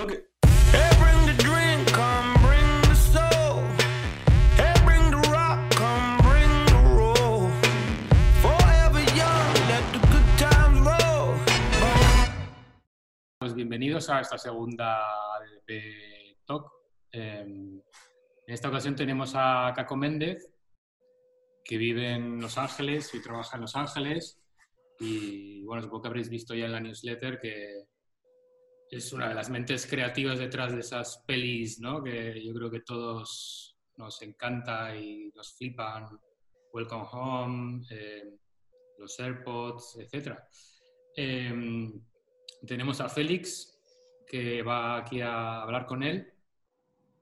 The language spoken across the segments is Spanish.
Roll. Pues bienvenidos a esta segunda ADP Talk. Eh, en esta ocasión tenemos a Caco Méndez, que vive en Los Ángeles y trabaja en Los Ángeles. Y bueno, supongo que habréis visto ya en la newsletter que es una de las mentes creativas detrás de esas pelis, ¿no? Que yo creo que todos nos encanta y nos flipan. Welcome Home, eh, los AirPods, etc. tenemos a Félix, que va aquí a hablar con él.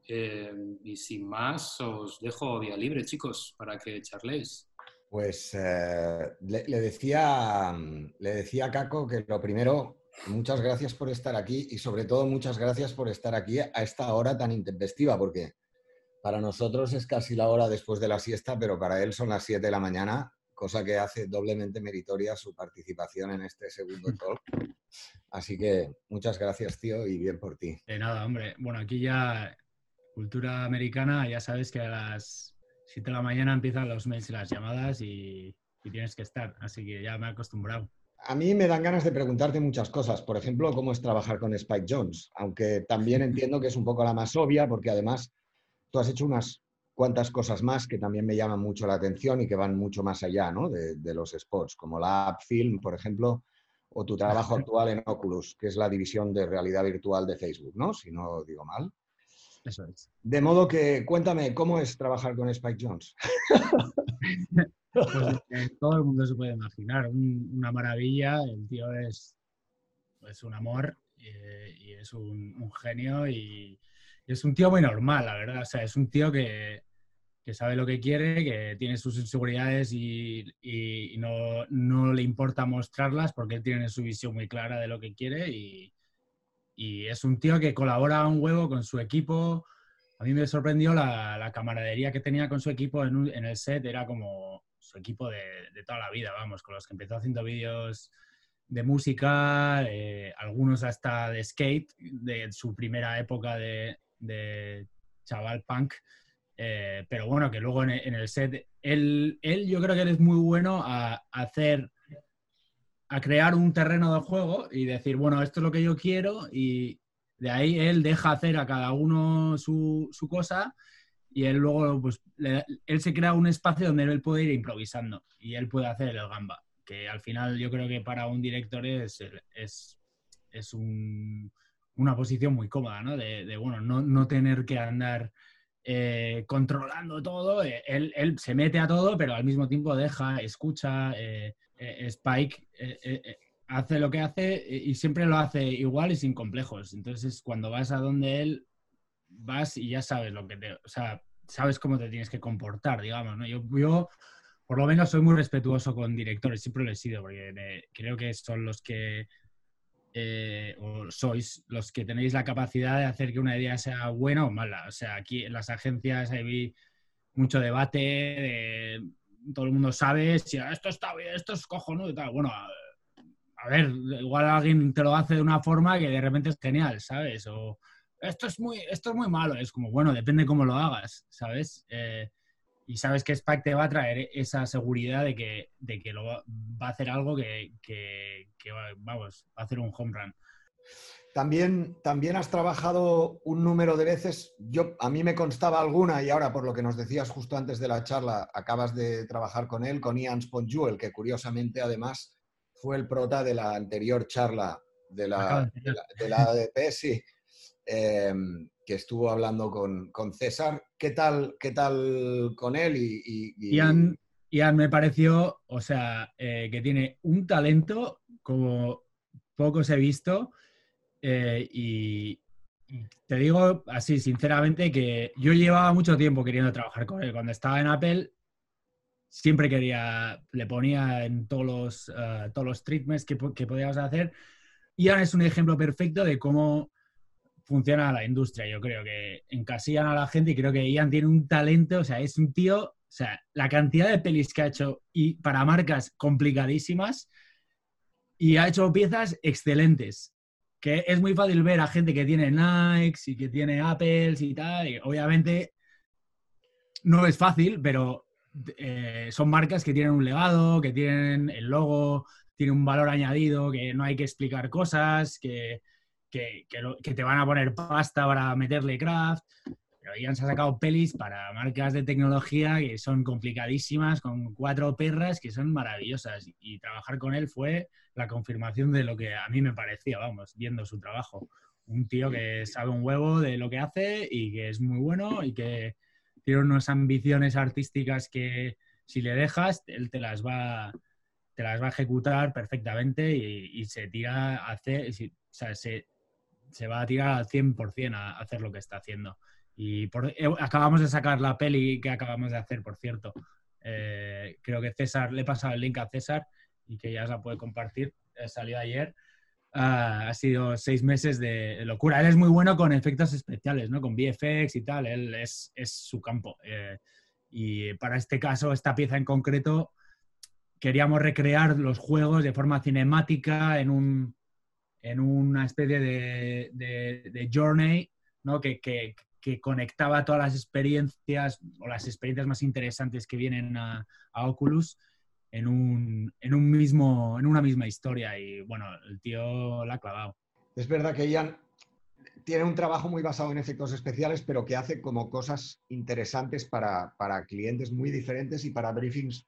Eh, y sin más, os dejo vía libre, chicos, para que charléis. Pues eh, le, le decía, le decía a Caco que lo primero, muchas gracias por estar aquí y sobre todo muchas gracias por estar aquí a esta hora tan intempestiva, porque para nosotros es casi la hora después de la siesta, pero para él son las 7 de la mañana, cosa que hace doblemente meritoria su participación en este segundo talk. Así que muchas gracias, tío, y bien por ti. De nada, hombre. Bueno, aquí ya cultura americana, ya sabes que a las 7 de la mañana empiezan los mails y las llamadas y, y tienes que estar, así que ya me he acostumbrado. A mí me dan ganas de preguntarte muchas cosas. Por ejemplo, cómo es trabajar con Spike Jones, aunque también entiendo que es un poco la más obvia, porque además tú has hecho unas cuantas cosas más que también me llaman mucho la atención y que van mucho más allá ¿no? de, de, los spots, como la App Film, por ejemplo, o tu trabajo actual en Oculus, que es la división de realidad virtual de Facebook, ¿no? Si no digo mal. Eso es. De modo que cuéntame, ¿cómo es trabajar con Spike Jones? Pues todo el mundo se puede imaginar, un, una maravilla, el tío es, es un amor eh, y es un, genio y, es un tío muy normal, la verdad, o sea, es un tío que, que sabe lo que quiere, que tiene sus inseguridades y, y, no, no, le importa mostrarlas porque tiene su visión muy clara de lo que quiere y, y es un tío que colabora un huevo con su equipo. A mí me sorprendió la, camaradería que tenía con su equipo en, el set, era como su equipo de, toda la vida, vamos, con los que empezó haciendo vídeos de música, eh, algunos hasta de skate, de su primera época de, chaval punk. Eh, pero bueno, que luego en, el set, él, él yo creo que él es muy bueno a, a hacer a crear un terreno de juego y decir, bueno, esto es lo que yo quiero y de ahí él deja hacer a cada uno su, su cosa y él luego, pues, le, él se crea un espacio donde él puede ir improvisando y él puede hacer el gamba, que al final yo creo que para un director es, es, es un, una posición muy cómoda, ¿no? De, bueno, no, no, tener que andar eh, controlando todo, eh, él, él, se mete a todo, pero al mismo tiempo deja, escucha, eh, eh, Spike eh, hace lo que hace y siempre lo hace igual y sin complejos. Entonces, cuando vas a donde él, vas y ya sabes lo que te. O sea, sabes cómo te tienes que comportar, digamos. ¿no? Yo, yo, por lo menos, soy muy respetuoso con directores, siempre lo he sido, porque me, creo que son los que. Eh, sois los que tenéis la capacidad de hacer que una idea sea buena o mala. O sea, aquí en las agencias hay mucho debate de todo el mundo sabe si esto está bien, esto es cojonudo y tal. Bueno, a, ver, igual alguien te lo hace de una forma que de repente es genial, ¿sabes? O esto es muy, esto es muy malo. Es como, bueno, depende cómo lo hagas, ¿sabes? Eh, y sabes que Spike te va a traer esa seguridad de que, de que lo va, a hacer algo que, que, que, vamos, va a hacer un home run. También, también has trabajado un número de veces, yo, a mí me constaba alguna y ahora por lo que nos decías justo antes de la charla, acabas de trabajar con él, con Ian Sponjuel, que curiosamente además fue el prota de la anterior charla de la, de la, de la ADP, sí, eh, que estuvo hablando con, con, César. ¿Qué tal, qué tal con él? Y, y, y... Ian, Ian, me pareció, o sea, eh, que tiene un talento como pocos he visto. Eh, y, te digo así, sinceramente, que yo llevaba mucho tiempo queriendo trabajar con él. Cuando estaba en Apple, siempre quería, le ponía en todos los, uh, todos los treatments que, que podíamos hacer. Ian es un ejemplo perfecto de cómo funciona la industria. Yo creo que encasillan a la gente y creo que Ian tiene un talento, o sea, es un tío, o sea, la cantidad de pelis que ha hecho y para marcas complicadísimas y ha hecho piezas excelentes. que es muy fácil ver a gente que tiene Nike y que tiene Apple y tal. Y obviamente no es fácil, pero eh, son marcas que tienen un legado, que tienen el logo, tiene un valor añadido, que no hay que explicar cosas, que, que, que lo- que te van a poner pasta para meterle craft. Pero Ian se ha sacado pelis para marcas de tecnología que son complicadísimas, con cuatro perras que son maravillosas. Y trabajar con él fue la confirmación de lo que a mí me parecía, vamos, viendo su trabajo. Un tío que sabe un huevo de lo que hace y que es muy bueno y que tiene unas ambiciones artísticas que si le dejas, él te las va, te las va a ejecutar perfectamente y, se tira a hacer, o sea, se, se va a tirar al 100% a hacer lo que está haciendo. Y eh, acabamos de sacar la peli que acabamos de hacer, por cierto. Eh, creo que César, le he pasado el link a César y que ya se la puede compartir. Eh, salió ayer. Ah, ha sido seis meses de locura. Él es muy bueno con efectos especiales, ¿no? Con VFX y tal. Él es, su campo. Eh, y para este caso, esta pieza en concreto, queríamos recrear los juegos de forma cinemática en, un, en una especie de, de- journey, ¿no? Que, conectaba todas las experiencias o las experiencias más interesantes que vienen a Oculus en, un, en, un mismo, en una misma historia. Y bueno, el tío la ha clavado. Es verdad que Ian tiene un trabajo muy basado en efectos especiales, pero que hace como cosas interesantes para, para clientes muy diferentes y para briefings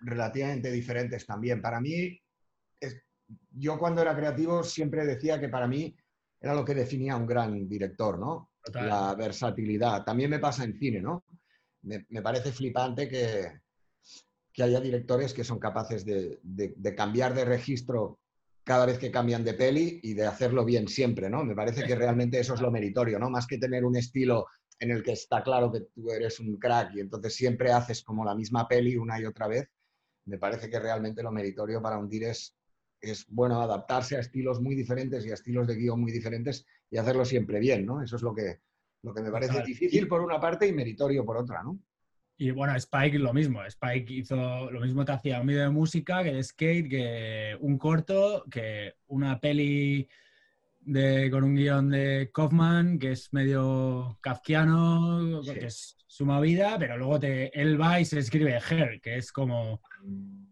relativamente diferentes también. Para mí, es- yo cuando era creativo siempre decía que para mí era lo que definía un gran director, ¿no? Total. La versatilidad. También me pasa en cine, ¿no? Me, me parece flipante que, que haya directores que son capaces de, de- de cambiar de registro cada vez que cambian de peli y de hacerlo bien siempre, ¿no? Me parece que realmente eso es lo meritorio, ¿no? Más que tener un estilo en el que está claro que tú eres un crack y entonces siempre haces como la misma peli una y otra vez, me parece que realmente lo meritorio para un dir es, es bueno, adaptarse a estilos muy diferentes y a estilos de guion muy diferentes y hacerlo siempre bien, ¿no? Eso es lo que, lo que me parece difícil por una parte y meritorio por otra, ¿no? Y bueno, Spike lo mismo. Spike hizo lo mismo que hacía un vídeo de música, que de skate, que un corto, que una peli de, con un guion de Kaufman, que es medio kafkiano, Sí. que es su movida, pero luego te, él va y se escribe Her, que es como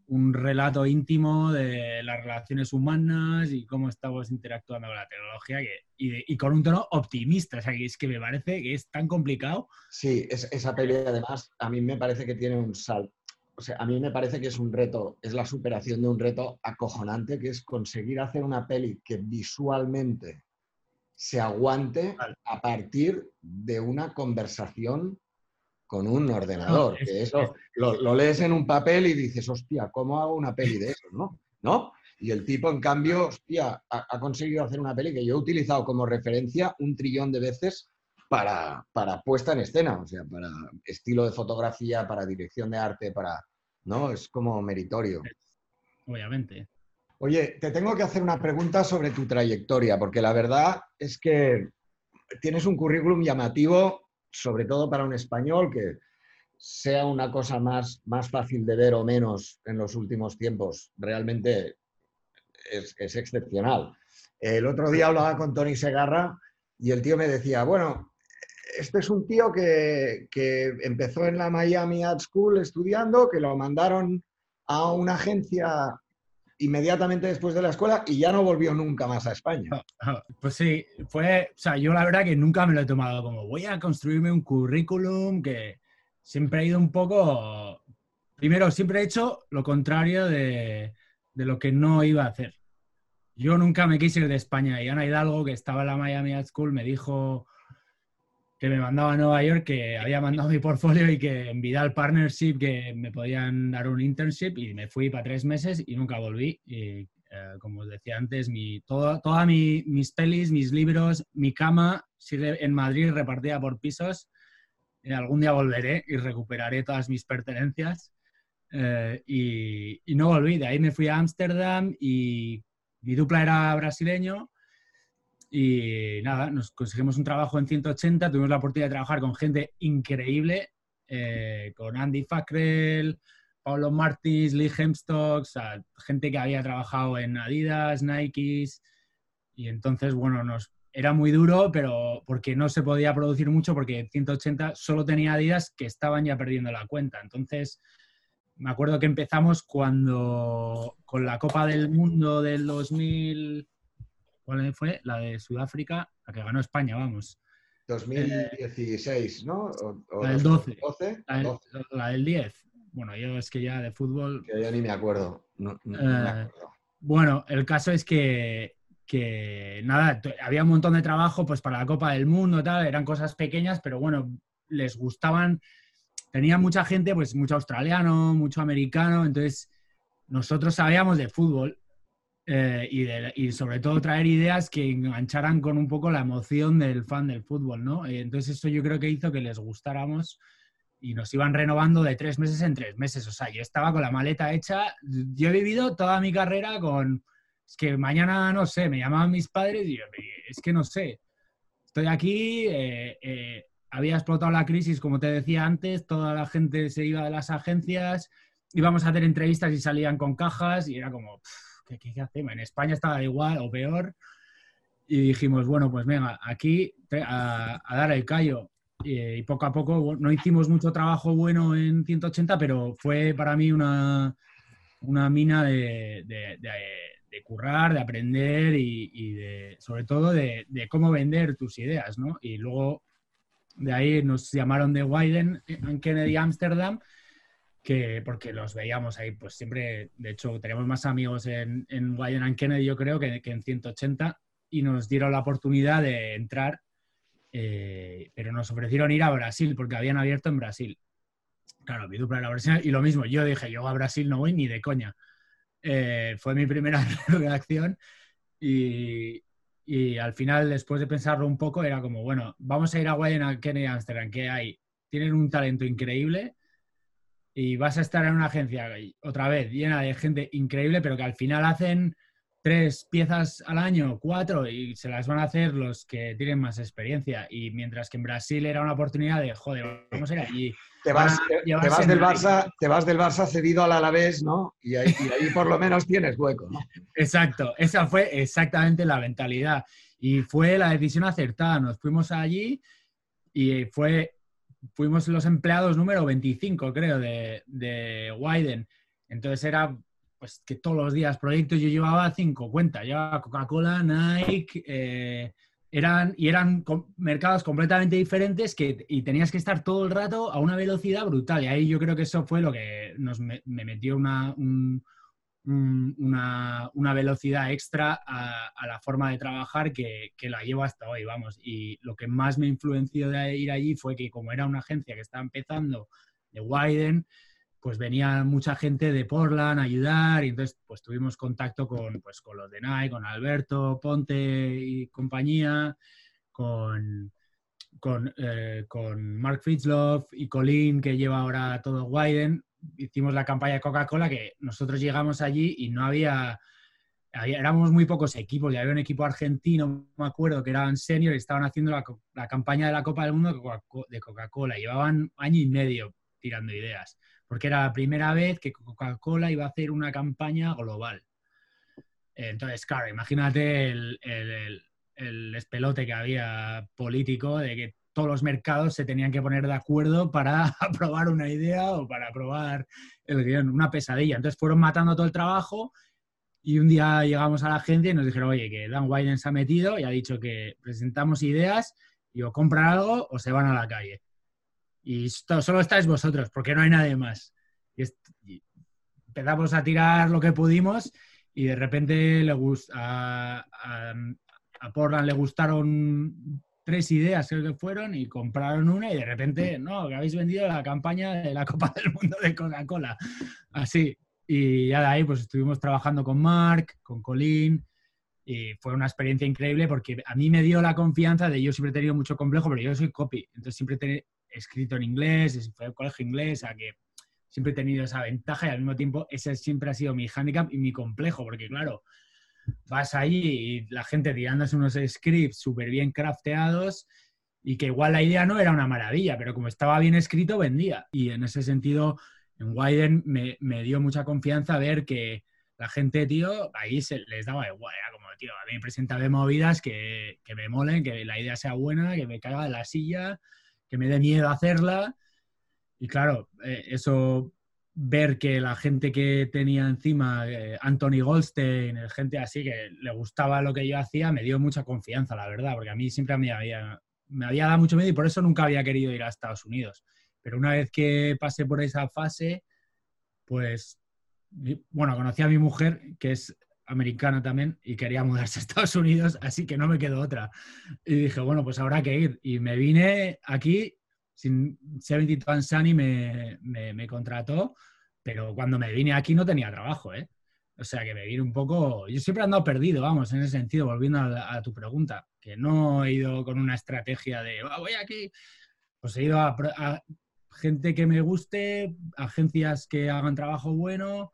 un relato íntimo de las relaciones humanas y cómo estamos interactuando con la tecnología que, y, con un tono optimista. O sea, que es que me parece que es tan complicado. Sí, es- esa peli además a mí me parece que tiene un sal. O sea, a mí me parece que es un reto, es la superación de un reto acojonante, que es conseguir hacer una peli que visualmente se aguante a partir de una conversación con un ordenador. que eso lo, lo lees en un papel y dices, hostia, ¿cómo hago una peli de eso? ¿No? ¿No? Y el tipo, en cambio, hostia, ha, ha conseguido hacer una peli que yo he utilizado como referencia un trillón de veces para, para puesta en escena, o sea, para estilo de fotografía, para dirección de arte, para... ¿No? Es como meritorio. Obviamente. Oye, te tengo que hacer una pregunta sobre tu trayectoria, porque la verdad es que tienes un currículum llamativo, sobre todo para un español, que sea una cosa más, más fácil de ver o menos en los últimos tiempos, realmente es, excepcional. El otro día hablaba con Tony Segarra y el tío me decía, bueno, este es un tío que, que empezó en la Miami Art School estudiando, que lo mandaron a una agencia inmediatamente después de la escuela y ya no volvió nunca más a España. Pues sí, fue, o sea, yo la verdad que nunca me lo he tomado como voy a construirme un currículum que siempre he ido un poco, primero, siempre he hecho lo contrario de, de lo que no iba a hacer. Yo nunca me quise ir de España y Ana Hidalgo, que estaba en la Miami School, me dijo que me mandaba a Nueva York, que había mandado mi portfolio y que en Vidal Partnership que me podían dar un internship y me fui para tres meses y nunca volví. Y eh, como os decía antes, mi, todas mi- mis pelis, mis libros, mi cama sigue en Madrid repartida por pisos. Y algún día volveré y recuperaré todas mis pertenencias. Eh, y, y no volví. De ahí me fui a Ámsterdam y mi dupla era brasileño. Y nada, nos conseguimos un trabajo en 180. Tuvimos la oportunidad de trabajar con gente increíble, eh, con Andy Fackrell, Pablo Martins, Lee Hemstock, gente que había trabajado en Adidas, Nikes. Y entonces, bueno, nos, era muy duro, pero porque no se podía producir mucho, porque 180 solo tenía días que estaban ya perdiendo la cuenta. Entonces, me acuerdo que empezamos cuando con la Copa del Mundo del 2000, ¿cuál fue? La de Sudáfrica, la que ganó España, vamos. 2016, ¿no? O, la del 12. La, del 10. Bueno, yo es que ya de fútbol... Que yo ni me acuerdo. No, me eh, acuerdo. Bueno, el caso es que, que, nada, había un montón de trabajo pues para la Copa del Mundo, tal, eran cosas pequeñas, pero bueno, les gustaban tenía mucha gente, pues mucho australiano, mucho americano, entonces nosotros sabíamos de fútbol eh, y, sobre todo traer ideas que engancharan con un poco la emoción del fan del fútbol, ¿no? Entonces eso yo creo que hizo que les gustáramos y nos iban renovando de tres meses en tres meses. O sea, yo estaba con la maleta hecha. Yo he vivido toda mi carrera con... Es que mañana, no sé, me llamaban mis padres y yo, es que no sé. Estoy aquí, eh, eh, había explotado la crisis, como te decía antes, toda la gente se iba de las agencias, íbamos a hacer entrevistas y salían con cajas y era como, ¿qué, qué, hacemos? En España estaba igual o peor. Y dijimos, bueno, pues venga, aquí a, dar el callo. Y, poco a poco no hicimos mucho trabajo bueno en 180, pero fue para mí una, una mina de, de, de, currar, de aprender y, y de, sobre todo de, cómo vender tus ideas, ¿no? Y luego de ahí nos llamaron de Wyden en Kennedy Amsterdam, que, porque los veíamos ahí, pues siempre, de hecho, tenemos más amigos en, en and Kennedy, yo creo, que, en 180, y nos dieron la oportunidad de entrar, eh, pero nos ofrecieron ir a Brasil, porque habían abierto en Brasil. Claro, mi dupla era Brasil, y lo mismo, yo dije, yo a Brasil no voy ni de coña. Eh, fue mi primera reacción y, y al final, después de pensarlo un poco, era como, bueno, vamos a ir a Wayne Kennedy Amsterdam, que hay, tienen un talento increíble y vas a estar en una agencia otra vez llena de gente increíble, pero que al final hacen tres piezas al año, cuatro, y se las van a hacer los que tienen más experiencia. Y mientras que en Brasil era una oportunidad de, joder, vamos a ir allí te vas, del Barça, te vas del Barça cedido al Alavés, ¿no? Y ahí, por lo menos tienes hueco, ¿no? Exacto, esa fue exactamente la mentalidad. Y fue la decisión acertada. Nos fuimos allí y fue, fuimos los empleados número 25, creo, de, de Wyden. Entonces era pues que todos los días proyectos yo llevaba cinco cuentas, llevaba Coca-Cola, Nike, eh, eran, y eran mercados completamente diferentes que, y tenías que estar todo el rato a una velocidad brutal. Y ahí yo creo que eso fue lo que nos me, metió una, una, una, velocidad extra a, la forma de trabajar que, que, la llevo hasta hoy, vamos. Y lo que más me influenció de ir allí fue que como era una agencia que estaba empezando de Wyden, pues venía mucha gente de Portland a ayudar y entonces pues tuvimos contacto con, pues, con los de Nike, con Alberto, Ponte y compañía, con, con, eh, con Mark Fitzloff y Colin que lleva ahora todo Wyden. Hicimos la campaña de Coca-Cola que nosotros llegamos allí y no había, éramos muy pocos equipos, ya había un equipo argentino, me acuerdo, que eran senior y estaban haciendo la, la campaña de la Copa del Mundo de Coca-Cola. Llevaban año y medio tirando ideas porque era la primera vez que Coca-Cola iba a hacer una campaña global. Entonces, claro, imagínate el, el, espelote que había político de que todos los mercados se tenían que poner de acuerdo para aprobar una idea o para aprobar el guion, una pesadilla. Entonces fueron matando todo el trabajo y un día llegamos a la agencia y nos dijeron, oye, que Dan Wyden se ha metido y ha dicho que presentamos ideas y o compran algo o se van a la calle y solo estáis vosotros, porque no hay nadie más. Y, empezamos a tirar lo que pudimos y de repente le a, a, Portland le gustaron tres ideas, creo que fueron, y compraron una y de repente, no, que habéis vendido la campaña de la Copa del Mundo de Coca-Cola. Así. Y ya de ahí pues estuvimos trabajando con Mark, con Colin, y fue una experiencia increíble porque a mí me dio la confianza de yo siempre he tenido mucho complejo, pero yo soy copy, entonces siempre escrito en inglés, fue el colegio inglés, a que siempre he tenido esa ventaja y al mismo tiempo ese siempre ha sido mi handicap y mi complejo, porque claro, vas allí y la gente tirándose unos scripts súper bien crafteados y que igual la idea no era una maravilla, pero como estaba bien escrito, vendía. Y en ese sentido, en Wyden me, me dio mucha confianza ver que la gente, tío, ahí se les daba igual, era como, tío, a mí me presenta de movidas que, que me molen, que la idea sea buena, que me caiga de la silla, que me dé miedo hacerla. Y claro, eh, eso ver que la gente que tenía encima, eh, Anthony Goldstein, gente así que le gustaba lo que yo hacía, me dio mucha confianza, la verdad, porque a mí siempre me había, me había dado mucho miedo y por eso nunca había querido ir a Estados Unidos. Pero una vez que pasé por esa fase, pues, bueno, conocí a mi mujer, que es americana también, y quería mudarse a Estados Unidos, así que no me quedó otra. Y dije, bueno, pues habrá que ir. Y me vine aquí, sin 72 and Sunny me, me, me contrató, pero cuando me vine aquí no tenía trabajo, ¿eh? O sea que me vine un poco. Yo siempre he andado perdido, vamos, en ese sentido, volviendo a, tu pregunta, que no he ido con una estrategia de "Ah, voy aquí. Pues he ido a, a gente que me guste, agencias que hagan trabajo bueno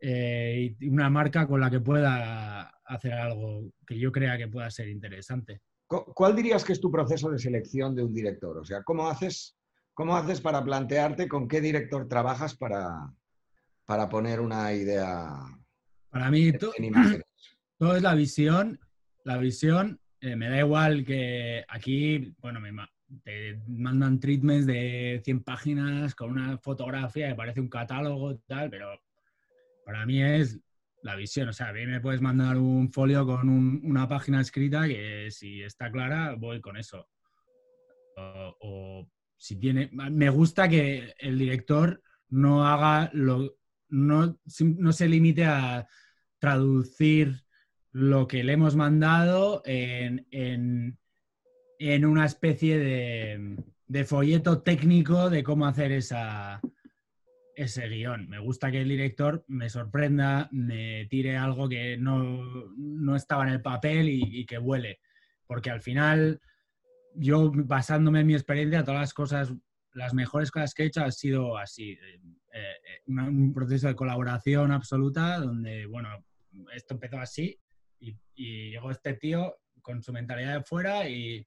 eh, y una marca con la que pueda hacer algo que yo crea que pueda ser interesante. Cu- ¿Cuál dirías que es tu proceso de selección de un director? O sea, ¿cómo haces, cómo haces para plantearte con qué director trabajas para, para poner una idea Para mí, to- en imágenes? todo es la visión. La visión, eh, me da igual que aquí, bueno, me te mandan treatments de 100 páginas con una fotografía que parece un catálogo y tal, pero para mí es la visión. O sea, a mí me puedes mandar un folio con un- una página escrita que si está clara, voy con eso. O, si tiene. Me gusta que el director no haga lo. No, no se limite a traducir lo que le hemos mandado en, en- en una especie de folleto técnico de cómo hacer esa, ese guion. Me gusta que el director me sorprenda, me tire algo que no, no estaba en el papel y, que huele. Porque al final, yo basándome en mi experiencia, todas las cosas, las mejores cosas que he hecho han sido así. eh, eh, un proceso de colaboración absoluta donde, bueno, esto empezó así y, y llegó este tío con su mentalidad de fuera y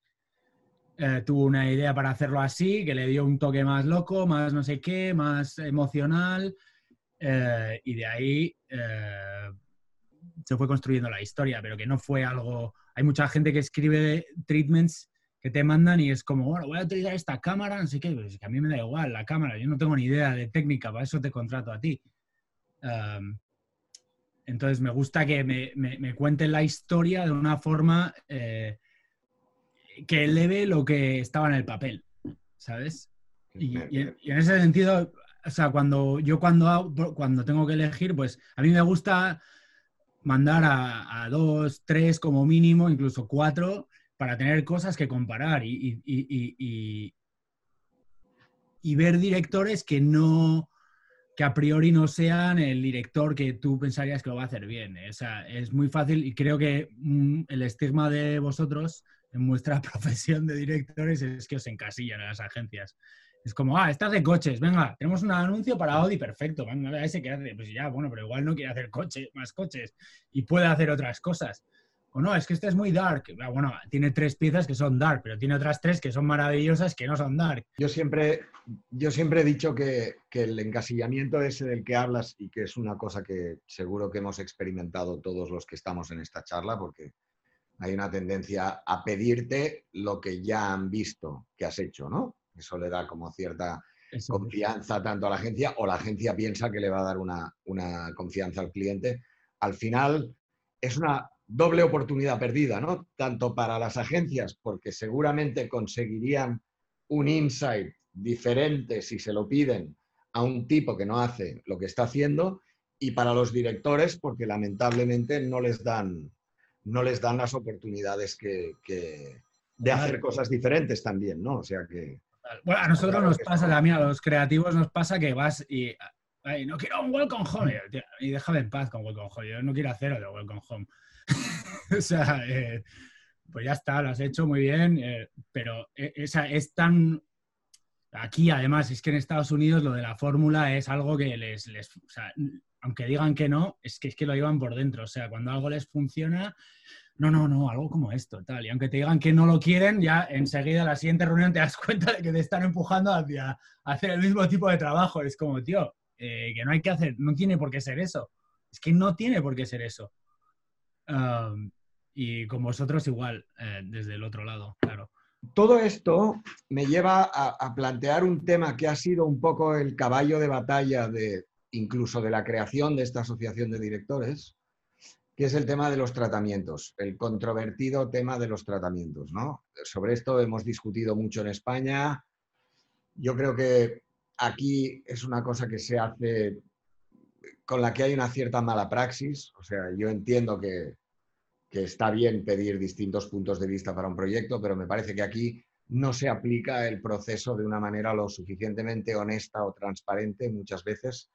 eh, tuvo una idea para hacerlo así, que le dio un toque más loco, más no sé qué, más emocional, eh, y de ahí eh, se fue construyendo la historia, pero que no fue algo... Hay mucha gente que escribe treatments que te mandan y es como, bueno, voy a utilizar esta cámara, no sé qué, pues es que a mí me da igual la cámara, yo no tengo ni idea de técnica, para eso te contrato a ti. Um, entonces me gusta que me, me- me cuenten la historia de una forma eh, que eleve lo que estaba en el papel, ¿sabes? Y, en, y en ese sentido, o sea, cuando yo cuando, cuando tengo que elegir, pues a mí me gusta mandar a, a dos, tres como mínimo, incluso cuatro, para tener cosas que comparar y, y- y- y- y- y ver directores que no que a priori no sean el director que tú pensarías que lo va a hacer bien. ¿eh? O sea, es muy fácil y creo que mm, el estigma de vosotros en vuestra profesión de directores es que os encasillan en las agencias. Es como, ah, estás de coches, venga, tenemos un anuncio para Audi, perfecto, venga, ese que hace, pues ya, bueno, pero igual no quiere hacer coches, más coches y puede hacer otras cosas. O no, es que este es muy dark. Ah, Bueno, tiene tres piezas que son dark, pero tiene otras tres que son maravillosas que no son dark. Yo siempre, yo siempre he dicho que, que el encasillamiento ese del que hablas y que es una cosa que seguro que hemos experimentado todos los que estamos en esta charla, porque hay una tendencia a pedirte lo que ya han visto que has hecho, ¿no? Eso le da como cierta Eso. confianza tanto a la agencia o la agencia piensa que le va a dar una, una confianza al cliente. Al final es una doble oportunidad perdida, ¿no? Tanto para las agencias, porque seguramente conseguirían un insight diferente si se lo piden a un tipo que no hace lo que está haciendo, y para los directores, porque lamentablemente no les dan, no les dan las oportunidades que, que- de hacer cosas diferentes también, ¿no? O sea que... Bueno, a nosotros Claro nos pasa también, a los creativos nos pasa que vas y "Ay, no quiero un welcome home tío, y déjame en paz con welcome home. Yo no quiero hacer otro welcome home. o sea, eh, pues ya está, lo has hecho muy bien, eh, pero eh, esa es tan aquí además es que en Estados Unidos lo de la fórmula es algo que les, les o sea, aunque digan que no, es que es que lo llevan por dentro. O sea, cuando algo les funciona, no, no, no, algo como esto, tal. Y aunque te digan que no lo quieren, ya enseguida en la siguiente reunión te das cuenta de que te están empujando hacia hacer el mismo tipo de trabajo. Es como, tío, eh, que no hay que hacer, no tiene por qué ser eso. Es que no tiene por qué ser eso. Y con vosotros igual, eh, desde el otro lado, claro. Todo esto me lleva a, a plantear un tema que ha sido un poco el caballo de batalla de incluso de la creación de esta asociación de directores, que es el tema de los tratamientos, el controvertido tema de los tratamientos. ¿no? Sobre esto hemos discutido mucho en España. Yo creo que aquí es una cosa que se hace con la que hay una cierta mala praxis. O sea, yo entiendo que, que está bien pedir distintos puntos de vista para un proyecto, pero me parece que aquí no se aplica el proceso de una manera lo suficientemente honesta o transparente muchas veces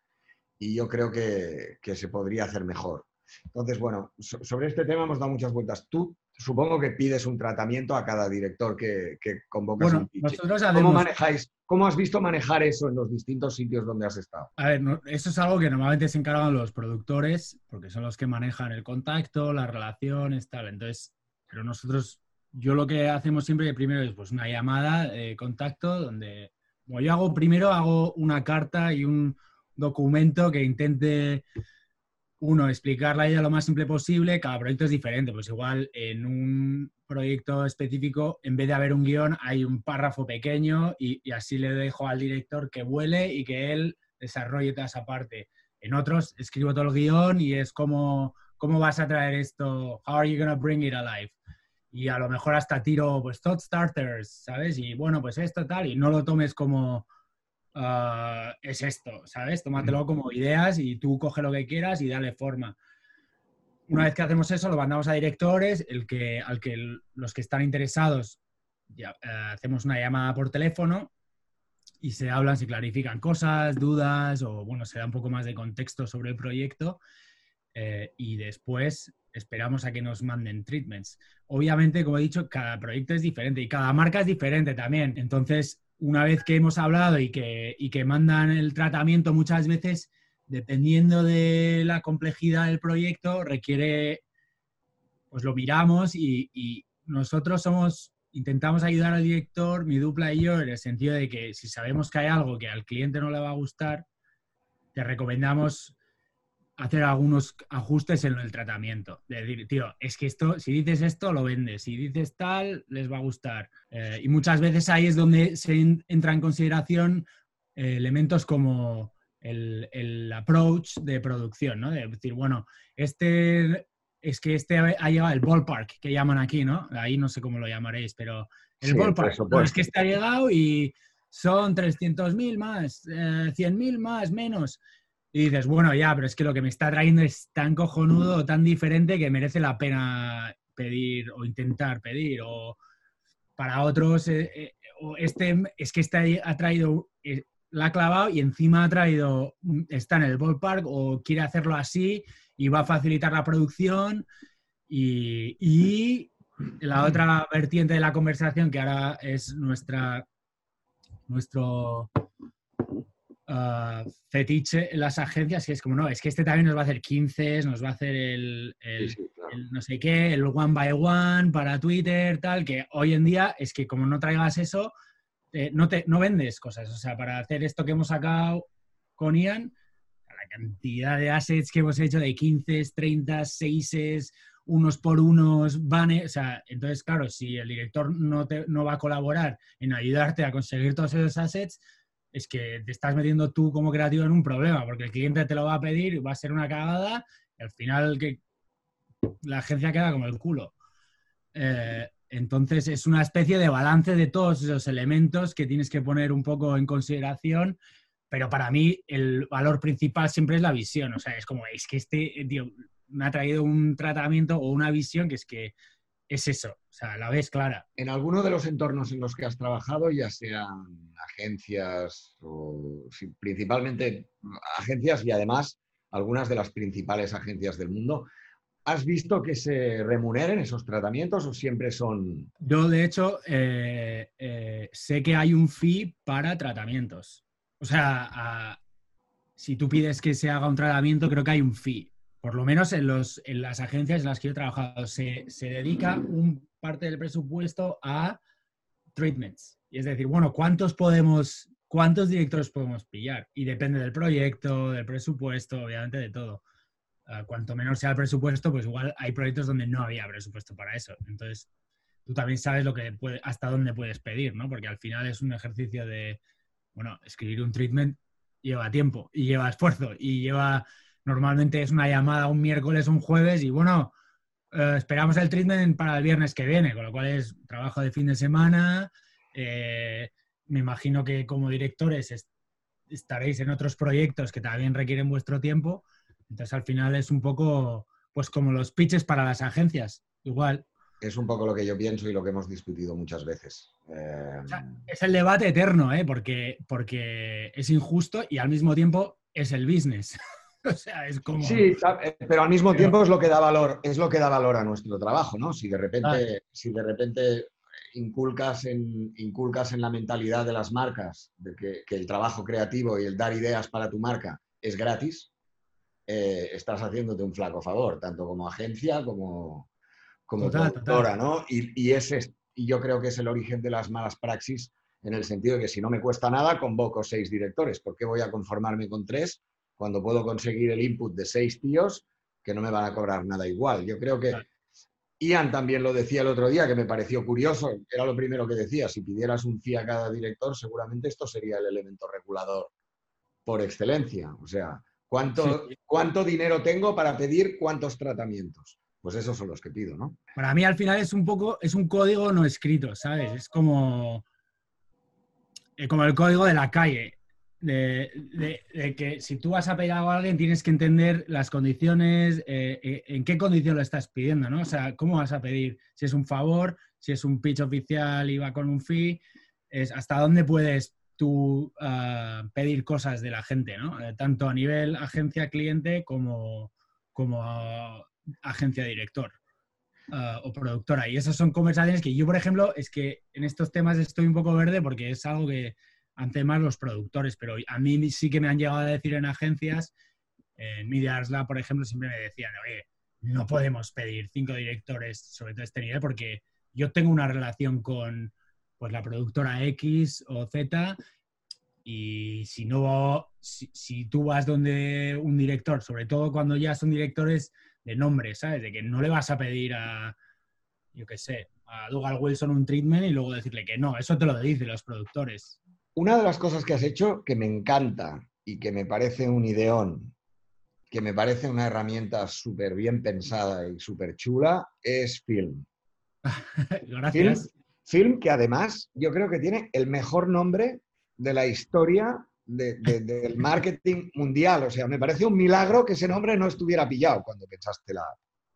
y yo creo que, que se podría hacer mejor. Entonces, bueno, so- sobre este tema hemos dado muchas vueltas. Tú supongo que pides un tratamiento a cada director que, que convocas Bueno, un pitch. nosotros ¿Cómo hacemos... manejáis? ¿Cómo has visto manejar eso en los distintos sitios donde has estado? A ver, no- eso es algo que normalmente se encargan los productores, porque son los que manejan el contacto, las relaciones, tal. Entonces, pero nosotros, yo lo que hacemos siempre primero es pues una llamada de contacto donde, como yo hago primero, hago una carta y un documento que intente, uno, explicar la idea lo más simple posible. Cada proyecto es diferente, pues igual en un proyecto específico, en vez de haber un guion, hay un párrafo pequeño y, y así le dejo al director que vuele y que él desarrolle toda esa parte. En otros escribo todo el guion y es como, ¿cómo vas a traer esto? How are you going to bring it alive? Y a lo mejor hasta tiro, pues, thought starters, ¿sabes? Y bueno, pues esto tal, y no lo tomes como, ah, es esto, ¿sabes? Tómatelo como ideas y tú coge lo que quieras y dale forma. Una vez que hacemos eso, lo mandamos a directores, el que, al que los que están interesados ya, eh, hacemos una llamada por teléfono y se hablan, se clarifican cosas, dudas o bueno, se da un poco más de contexto sobre el proyecto eh, y después esperamos a que nos manden treatments. Obviamente, como he dicho, cada proyecto es diferente y cada marca es diferente también. Entonces, una vez que hemos hablado y que, y que mandan el tratamiento muchas veces, dependiendo de la complejidad del proyecto, requiere, pues lo miramos y, nosotros somos, intentamos ayudar al director, mi dupla y yo, en el sentido de que si sabemos que hay algo que al cliente no le va a gustar, te recomendamos hacer algunos ajustes en el tratamiento. De decir, tío, es que esto, si dices esto, lo vendes. Si dices tal, les va a gustar. Eh, y muchas veces ahí es donde se en- entra en consideración eh, elementos como el, el approach de producción, ¿no? De decir, bueno, este es que este ha llegado el ballpark, que llaman aquí, ¿no? Ahí no sé cómo lo llamaréis, pero el Sí, ballpark. No, es que este ha llegado y son 300.000 más, eh, 100.000 más, menos. Y dices, bueno, ya, pero es que lo que me está trayendo es tan cojonudo, tan diferente que merece la pena pedir o intentar pedir. O para otros, eh, eh, o este es que este ha traído, eh, la ha clavado y encima ha traído, mm, está en el ballpark o quiere hacerlo así y va a facilitar la producción. Y, y la otra vertiente de la conversación, que ahora es nuestra, nuestro ah, fetiche en las agencias, que es como, no, es que este también nos va a hacer 15, nos va a hacer el, el- Sí, sí, claro. el no sé qué, el one by one para Twitter, tal, que hoy en día es que como no traigas eso, eh, no, te, no vendes cosas. O sea, para hacer esto que hemos sacado con Ian, la cantidad de assets que hemos hecho de 15, 30, 6, unos por unos, banners, o sea, entonces, claro, si el director no, te, no va a colaborar en ayudarte a conseguir todos esos assets, es que te estás metiendo tú como creativo en un problema, porque el cliente te lo va a pedir, va a ser una cagada, y al final que la agencia queda como el culo. Eh, entonces es una especie de balance de todos esos elementos que tienes que poner un poco en consideración, pero para mí el valor principal siempre es la visión. O sea, es como, es que este eh, tío me ha traído un tratamiento o una visión que es que es eso. O sea, la ves clara. En alguno de los entornos en los que has trabajado, ya sean agencias o sí, principalmente agencias y además algunas de las principales agencias del mundo, ¿has visto que se remuneren esos tratamientos o siempre son... Yo, de hecho, eh, eh, sé que hay un fee para tratamientos. O sea, a- si tú pides que se haga un tratamiento, creo que hay un fee. Por lo menos en, los, en las agencias en las que yo he trabajado, se, dedica un parte del presupuesto a treatments. Y es decir, bueno, ¿cuántos podemos, cuántos directores podemos pillar? Y depende del proyecto, del presupuesto, obviamente de todo. eh, cuanto menor sea el presupuesto, pues igual hay proyectos donde no había presupuesto para eso. Entonces, tú también sabes lo que hasta dónde puedes pedir, ¿no? Porque al final es un ejercicio de, bueno, escribir un treatment lleva tiempo y lleva esfuerzo y lleva, normalmente es una llamada un miércoles un jueves y bueno, eh, esperamos el treatment para el viernes que viene, con lo cual es trabajo de fin de semana. eh, me imagino que como directores est- estaréis en otros proyectos que también requieren vuestro tiempo. Entonces al final es un poco pues como los pitches para las agencias. Igual, Es un poco lo que yo pienso y lo que hemos discutido muchas veces. Eh, O sea, es el debate eterno, ¿eh? porque, porque es injusto y al mismo tiempo es el business. o sea, es como... Sí, eh, pero al mismo tiempo es lo que da valor, es lo que da valor a nuestro trabajo, ¿no? Si de repente, Claro. si de repente inculcas en, inculcas en la mentalidad de las marcas de que, que el trabajo creativo y el dar ideas para tu marca es gratis, eh, estás haciéndote un flaco favor, tanto como agencia como, como Total, productora, ¿no? Y, y ese es- y yo creo que es el origen de las malas praxis en el sentido de que si no me cuesta nada, convoco seis directores. ¿Por qué voy a conformarme con tres cuando puedo conseguir el input de seis tíos que no me van a cobrar nada igual? Yo creo que. Ian también lo decía el otro día, que me pareció curioso, era lo primero que decía, si pidieras un fee a cada director, seguramente esto sería el elemento regulador por excelencia. O sea, ¿cuánto, ¿cuánto dinero tengo para pedir cuántos tratamientos? Pues esos son los que pido, ¿no? Para mí al final es un poco, es un código no escrito, ¿sabes? Es como, eh, como el código de la calle. De, que si tú vas a pedir algo a alguien tienes que entender las condiciones, eh, eh, en qué condición lo estás pidiendo, ¿no? O sea, ¿cómo vas a pedir? Si es un favor, si es un pitch oficial y va con un fee, es hasta dónde puedes tú ah, pedir cosas de la gente, ¿no? Eh, tanto a nivel agencia-cliente como, como agencia-director ah, o productora. Y esas son conversaciones que yo, por ejemplo, es que en estos temas estoy un poco verde porque es algo que hacen más los productores, pero a mí sí que me han llegado a decir en agencias, en Media Arts Lab, por ejemplo, siempre me decían, oye, no podemos pedir cinco directores sobre todo este nivel porque yo tengo una relación con pues, la productora X o Z y si no, si, si tú vas donde un director, sobre todo cuando ya son directores de nombre, ¿sabes? De que no le vas a pedir a, yo qué sé, a Dougal Wilson un treatment y luego decirle que no, eso te lo dicen los productores. Una de las cosas que has hecho que me encanta y que me parece un ideón, que me parece una herramienta súper bien pensada y súper chula, es Film. Film, Gracias. Film que además yo creo que tiene el mejor nombre de la historia de- de- del marketing mundial. O sea, me parece un milagro que ese nombre no estuviera pillado cuando pensaste la.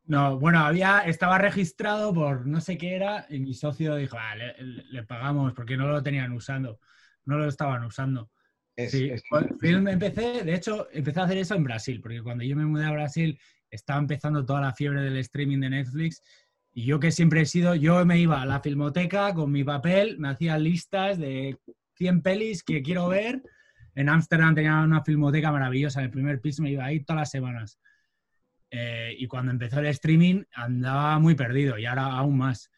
No, bueno, había, estaba registrado por no sé qué era y mi socio dijo, ah, le, le pagamos porque no lo tenían usando, no lo estaban usando. Es- Sí, es- film empecé, de hecho, empecé a hacer eso en Brasil, porque cuando yo me mudé a Brasil estaba empezando toda la fiebre del streaming de Netflix y yo que siempre he sido, yo me iba a la filmoteca con mi papel, me hacía listas de 100 pelis que quiero ver. En Ámsterdam tenía una filmoteca maravillosa, en el primer piso me iba ahí todas las semanas. Eh, y cuando empezó el streaming andaba muy perdido y ahora aún más.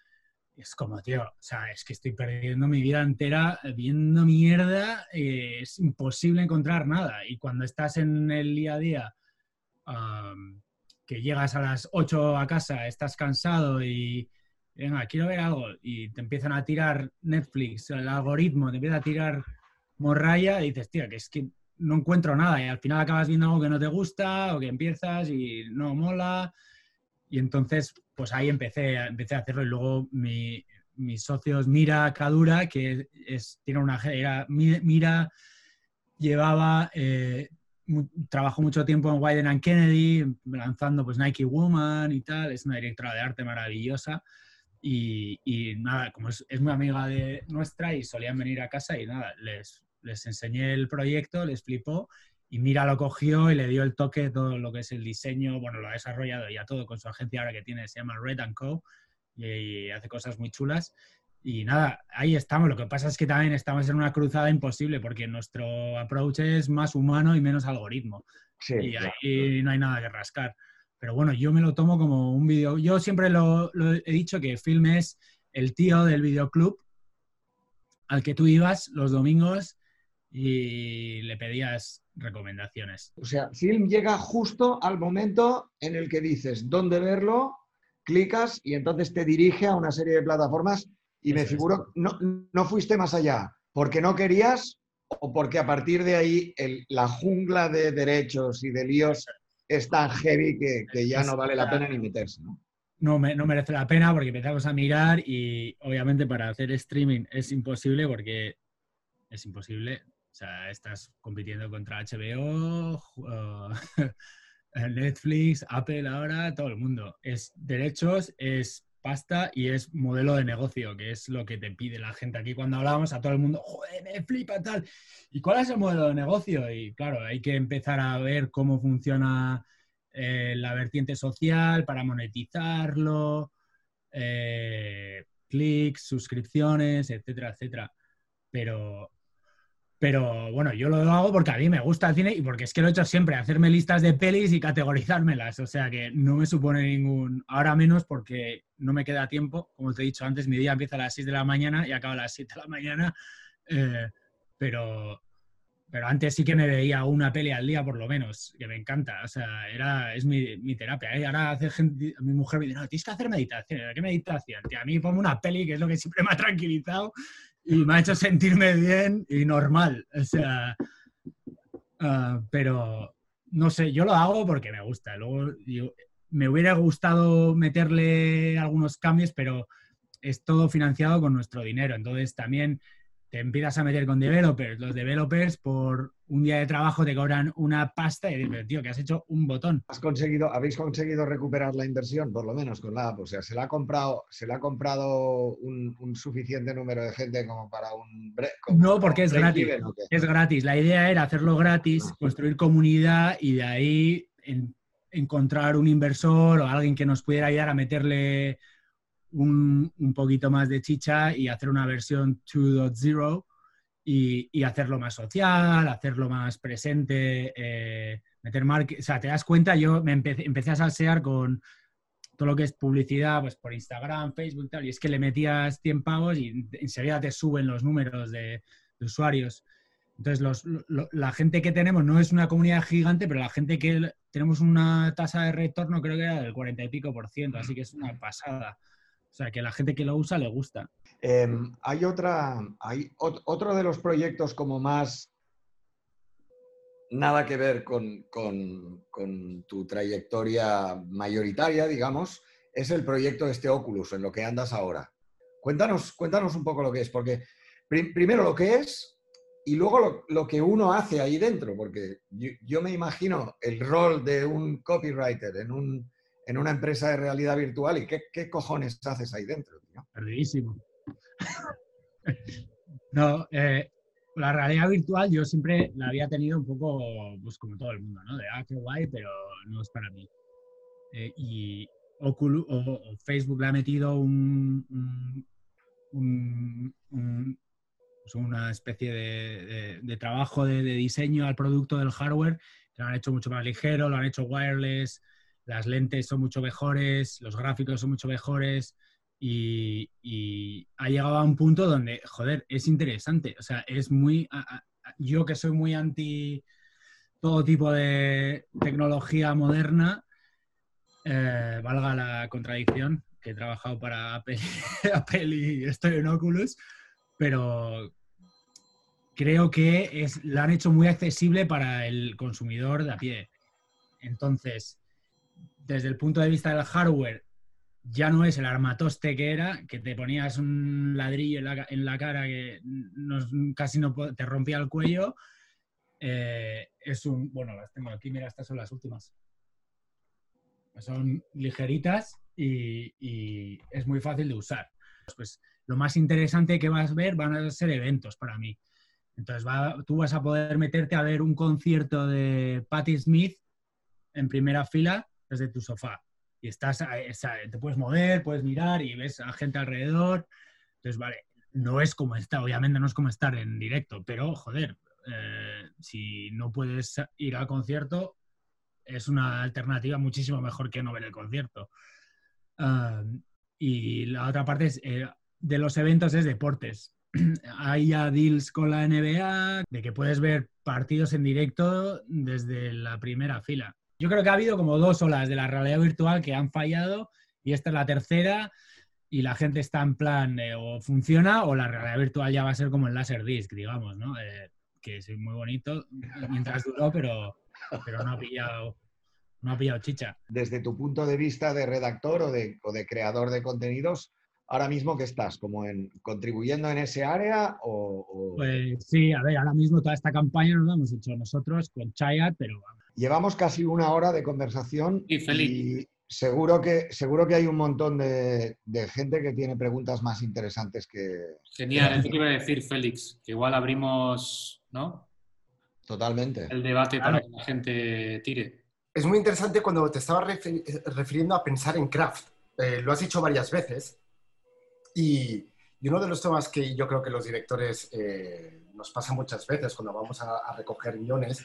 Es como, tío, o sea, es que estoy perdiendo mi vida entera viendo mierda, eh, es imposible encontrar nada. Y cuando estás en el día a día, am, que llegas a las 8 a casa, estás cansado y, venga, quiero ver algo, y te empiezan a tirar Netflix, el algoritmo te empieza a tirar morralla y dices, tío, que es que no encuentro nada y al final acabas viendo algo que no te gusta o que empiezas y no mola. Y entonces, pues ahí empecé, empecé a hacerlo. Y luego mi, mis socios Mira Kadura, que es, tiene una... Era, Mi- Mira llevaba... eh, trabajó mucho tiempo en Wyden and Kennedy, lanzando pues Nike Woman y tal, es una directora de arte maravillosa. Y, y nada, como es, es muy amiga de nuestra y solían venir a casa y nada, les, les enseñé el proyecto, les flipó y Mira lo cogió y le dio el toque, todo lo que es el diseño, bueno, lo ha desarrollado ya todo con su agencia ahora que tiene, se llama Red and Co. Y, y hace cosas muy chulas. Y nada, ahí estamos. Lo que pasa es que también estamos en una cruzada imposible porque nuestro approach es más humano y menos algoritmo sí, y claro. ahí no hay nada que rascar. Pero bueno, yo me lo tomo como un video. Yo siempre lo, lo he dicho que Film es el tío del videoclub al que tú ibas los domingos y le pedías recomendaciones. O sea, Film llega justo al momento en el que dices dónde verlo, clicas y entonces te dirige a una serie de plataformas y me Eso figuro, no, no fuiste más allá, porque no querías o porque a partir de ahí el- la jungla de derechos y de líos es tan heavy que, que ya no vale la pena ni meterse. ¿no? No, me- no merece la pena porque empezamos a mirar y obviamente para hacer streaming es imposible porque es imposible. O sea, estás compitiendo contra HBO, ju- eh, Netflix, Apple ahora, todo el mundo. Es derechos, es pasta y es modelo de negocio, que es lo que te pide la gente aquí cuando hablamos a todo el mundo, joder, me flipa tal. ¿Y cuál es el modelo de negocio? Y claro, hay que empezar a ver cómo funciona eh, la vertiente social para monetizarlo, eh, clics, suscripciones, etcétera, etcétera. Pero, pero bueno, yo lo hago porque a mí me gusta el cine y porque es que lo he hecho siempre, hacerme listas de pelis y categorizármelas. O sea que no me supone ningún. Ahora menos porque no me queda tiempo. Como te he dicho antes, mi día empieza a las 6 de la mañana y acaba a las 7 de la mañana. Eh, pero, pero antes sí que me veía una peli al día por lo menos, que me encanta. O sea, era, es mi, mi terapia. ¿eh? Ahora hace gente, mi mujer me dice, no, tienes que hacer meditación. ¿Qué meditación? Tío, a mí pongo una peli que es lo que siempre me ha tranquilizado y me ha hecho sentirme bien y normal. O sea, ah, pero no sé, yo lo hago porque me gusta. Luego yo- me hubiera gustado meterle algunos cambios, pero es todo financiado con nuestro dinero. Entonces también te empiezas a meter con developers. Los developers por un día de trabajo te cobran una pasta y dices, tío, que has hecho un botón. ¿Has conseguido, ¿Habéis conseguido recuperar la inversión, por lo menos con la app? O sea, ¿se la ha comprado, se la ha comprado un, un suficiente número de gente como para un... como No, porque un es gratis. Es gratis. La idea era hacerlo gratis, construir comunidad y de ahí en- encontrar un inversor o alguien que nos pudiera ayudar a meterle un, un poquito más de chicha y hacer una versión 2.0 y, y hacerlo más social, hacerlo más presente, eh, meter marketing. O sea, te das cuenta, yo me empecé, empecé a salsear con todo lo que es publicidad, pues por Instagram, Facebook tal, y es que le metías 100 pavos y enseguida te suben los números de, de usuarios. Entonces, los- lo- la gente que tenemos no es una comunidad gigante, pero la gente que tenemos una tasa de retorno creo que era del 40 y pico por ciento, así que es una pasada. O sea, que la gente que lo usa le gusta. Eh, hay otra, hay ot- otro de los proyectos como más nada que ver con, con- con tu trayectoria mayoritaria, digamos, es el proyecto este Oculus, en lo que andas ahora. Cuéntanos, cuéntanos un poco lo que es, porque pri- primero lo que es y luego lo, lo que uno hace ahí dentro, porque yo, yo me imagino el rol de un copywriter en, un, en una empresa de realidad virtual y qué, cojones haces ahí dentro. tío? Perdidísimo. no, eh, la realidad virtual yo siempre la había tenido un poco, pues como todo el mundo, ¿no? De, ah, qué guay, pero no es para mí. Eh, y Facebook le ha metido pues una especie de, trabajo de, de diseño al producto del hardware, lo han hecho mucho más ligero, lo han hecho wireless, las lentes son mucho mejores, los gráficos son mucho mejores y, ha llegado a un punto donde, joder, es interesante. O sea, es muy... yo que soy muy anti todo tipo de tecnología moderna, eh, valga la contradicción, que he trabajado para Apple, Apple y estoy en Oculus, pero creo que es, la han hecho muy accesible para el consumidor de a pie. Entonces, desde el punto de vista del hardware, ya no es el armatoste que era, que te ponías un ladrillo en la, cara que casi no te rompía el cuello. Eh, es un, bueno, las tengo aquí, mira, estas son las últimas. Son ligeritas y, y es muy fácil de usar. Pues lo más interesante que vas a ver van a ser eventos para mí. Entonces va- tú vas a poder meterte a ver un concierto de Patti Smith en primera fila desde tu sofá. Y estás, te puedes mover, puedes mirar y ves a gente alrededor. Entonces, vale, no es como estar, obviamente no es como estar en directo, pero joder, eh, si no puedes ir al concierto, es una alternativa muchísimo mejor que no ver el concierto. Y la otra parte es, eh, de los eventos es deportes. hay ya deals con la NBA, de que puedes ver partidos en directo desde la primera fila. Yo creo que ha habido como dos olas de la realidad virtual que han fallado y esta es la tercera y la gente está en plan eh, o funciona o la realidad virtual ya va a ser como el Laserdisc, digamos, ¿no? Eh, que es muy bonito mientras duró, pero, pero no ha pillado no ha pillado chicha. Desde tu punto de vista de redactor o de, o de creador de contenidos, ahora mismo que estás, como en contribuyendo en ese área o, o- Pues sí, a ver, ahora mismo toda esta campaña nos la hemos hecho nosotros con Chayat, pero llevamos casi una hora de conversación Y feliz. y seguro que seguro que hay un montón de, de gente que tiene preguntas más interesantes que Genial, es lo que iba a decir Félix, que igual abrimos ¿no? totalmente. el debate Claro. para que la gente tire. Es muy interesante cuando te estaba refer- refiriendo a pensar en craft. Eh, lo has dicho varias veces. Y, y uno de los temas que yo creo que los directores eh, nos pasa muchas veces cuando vamos a, a recoger guiones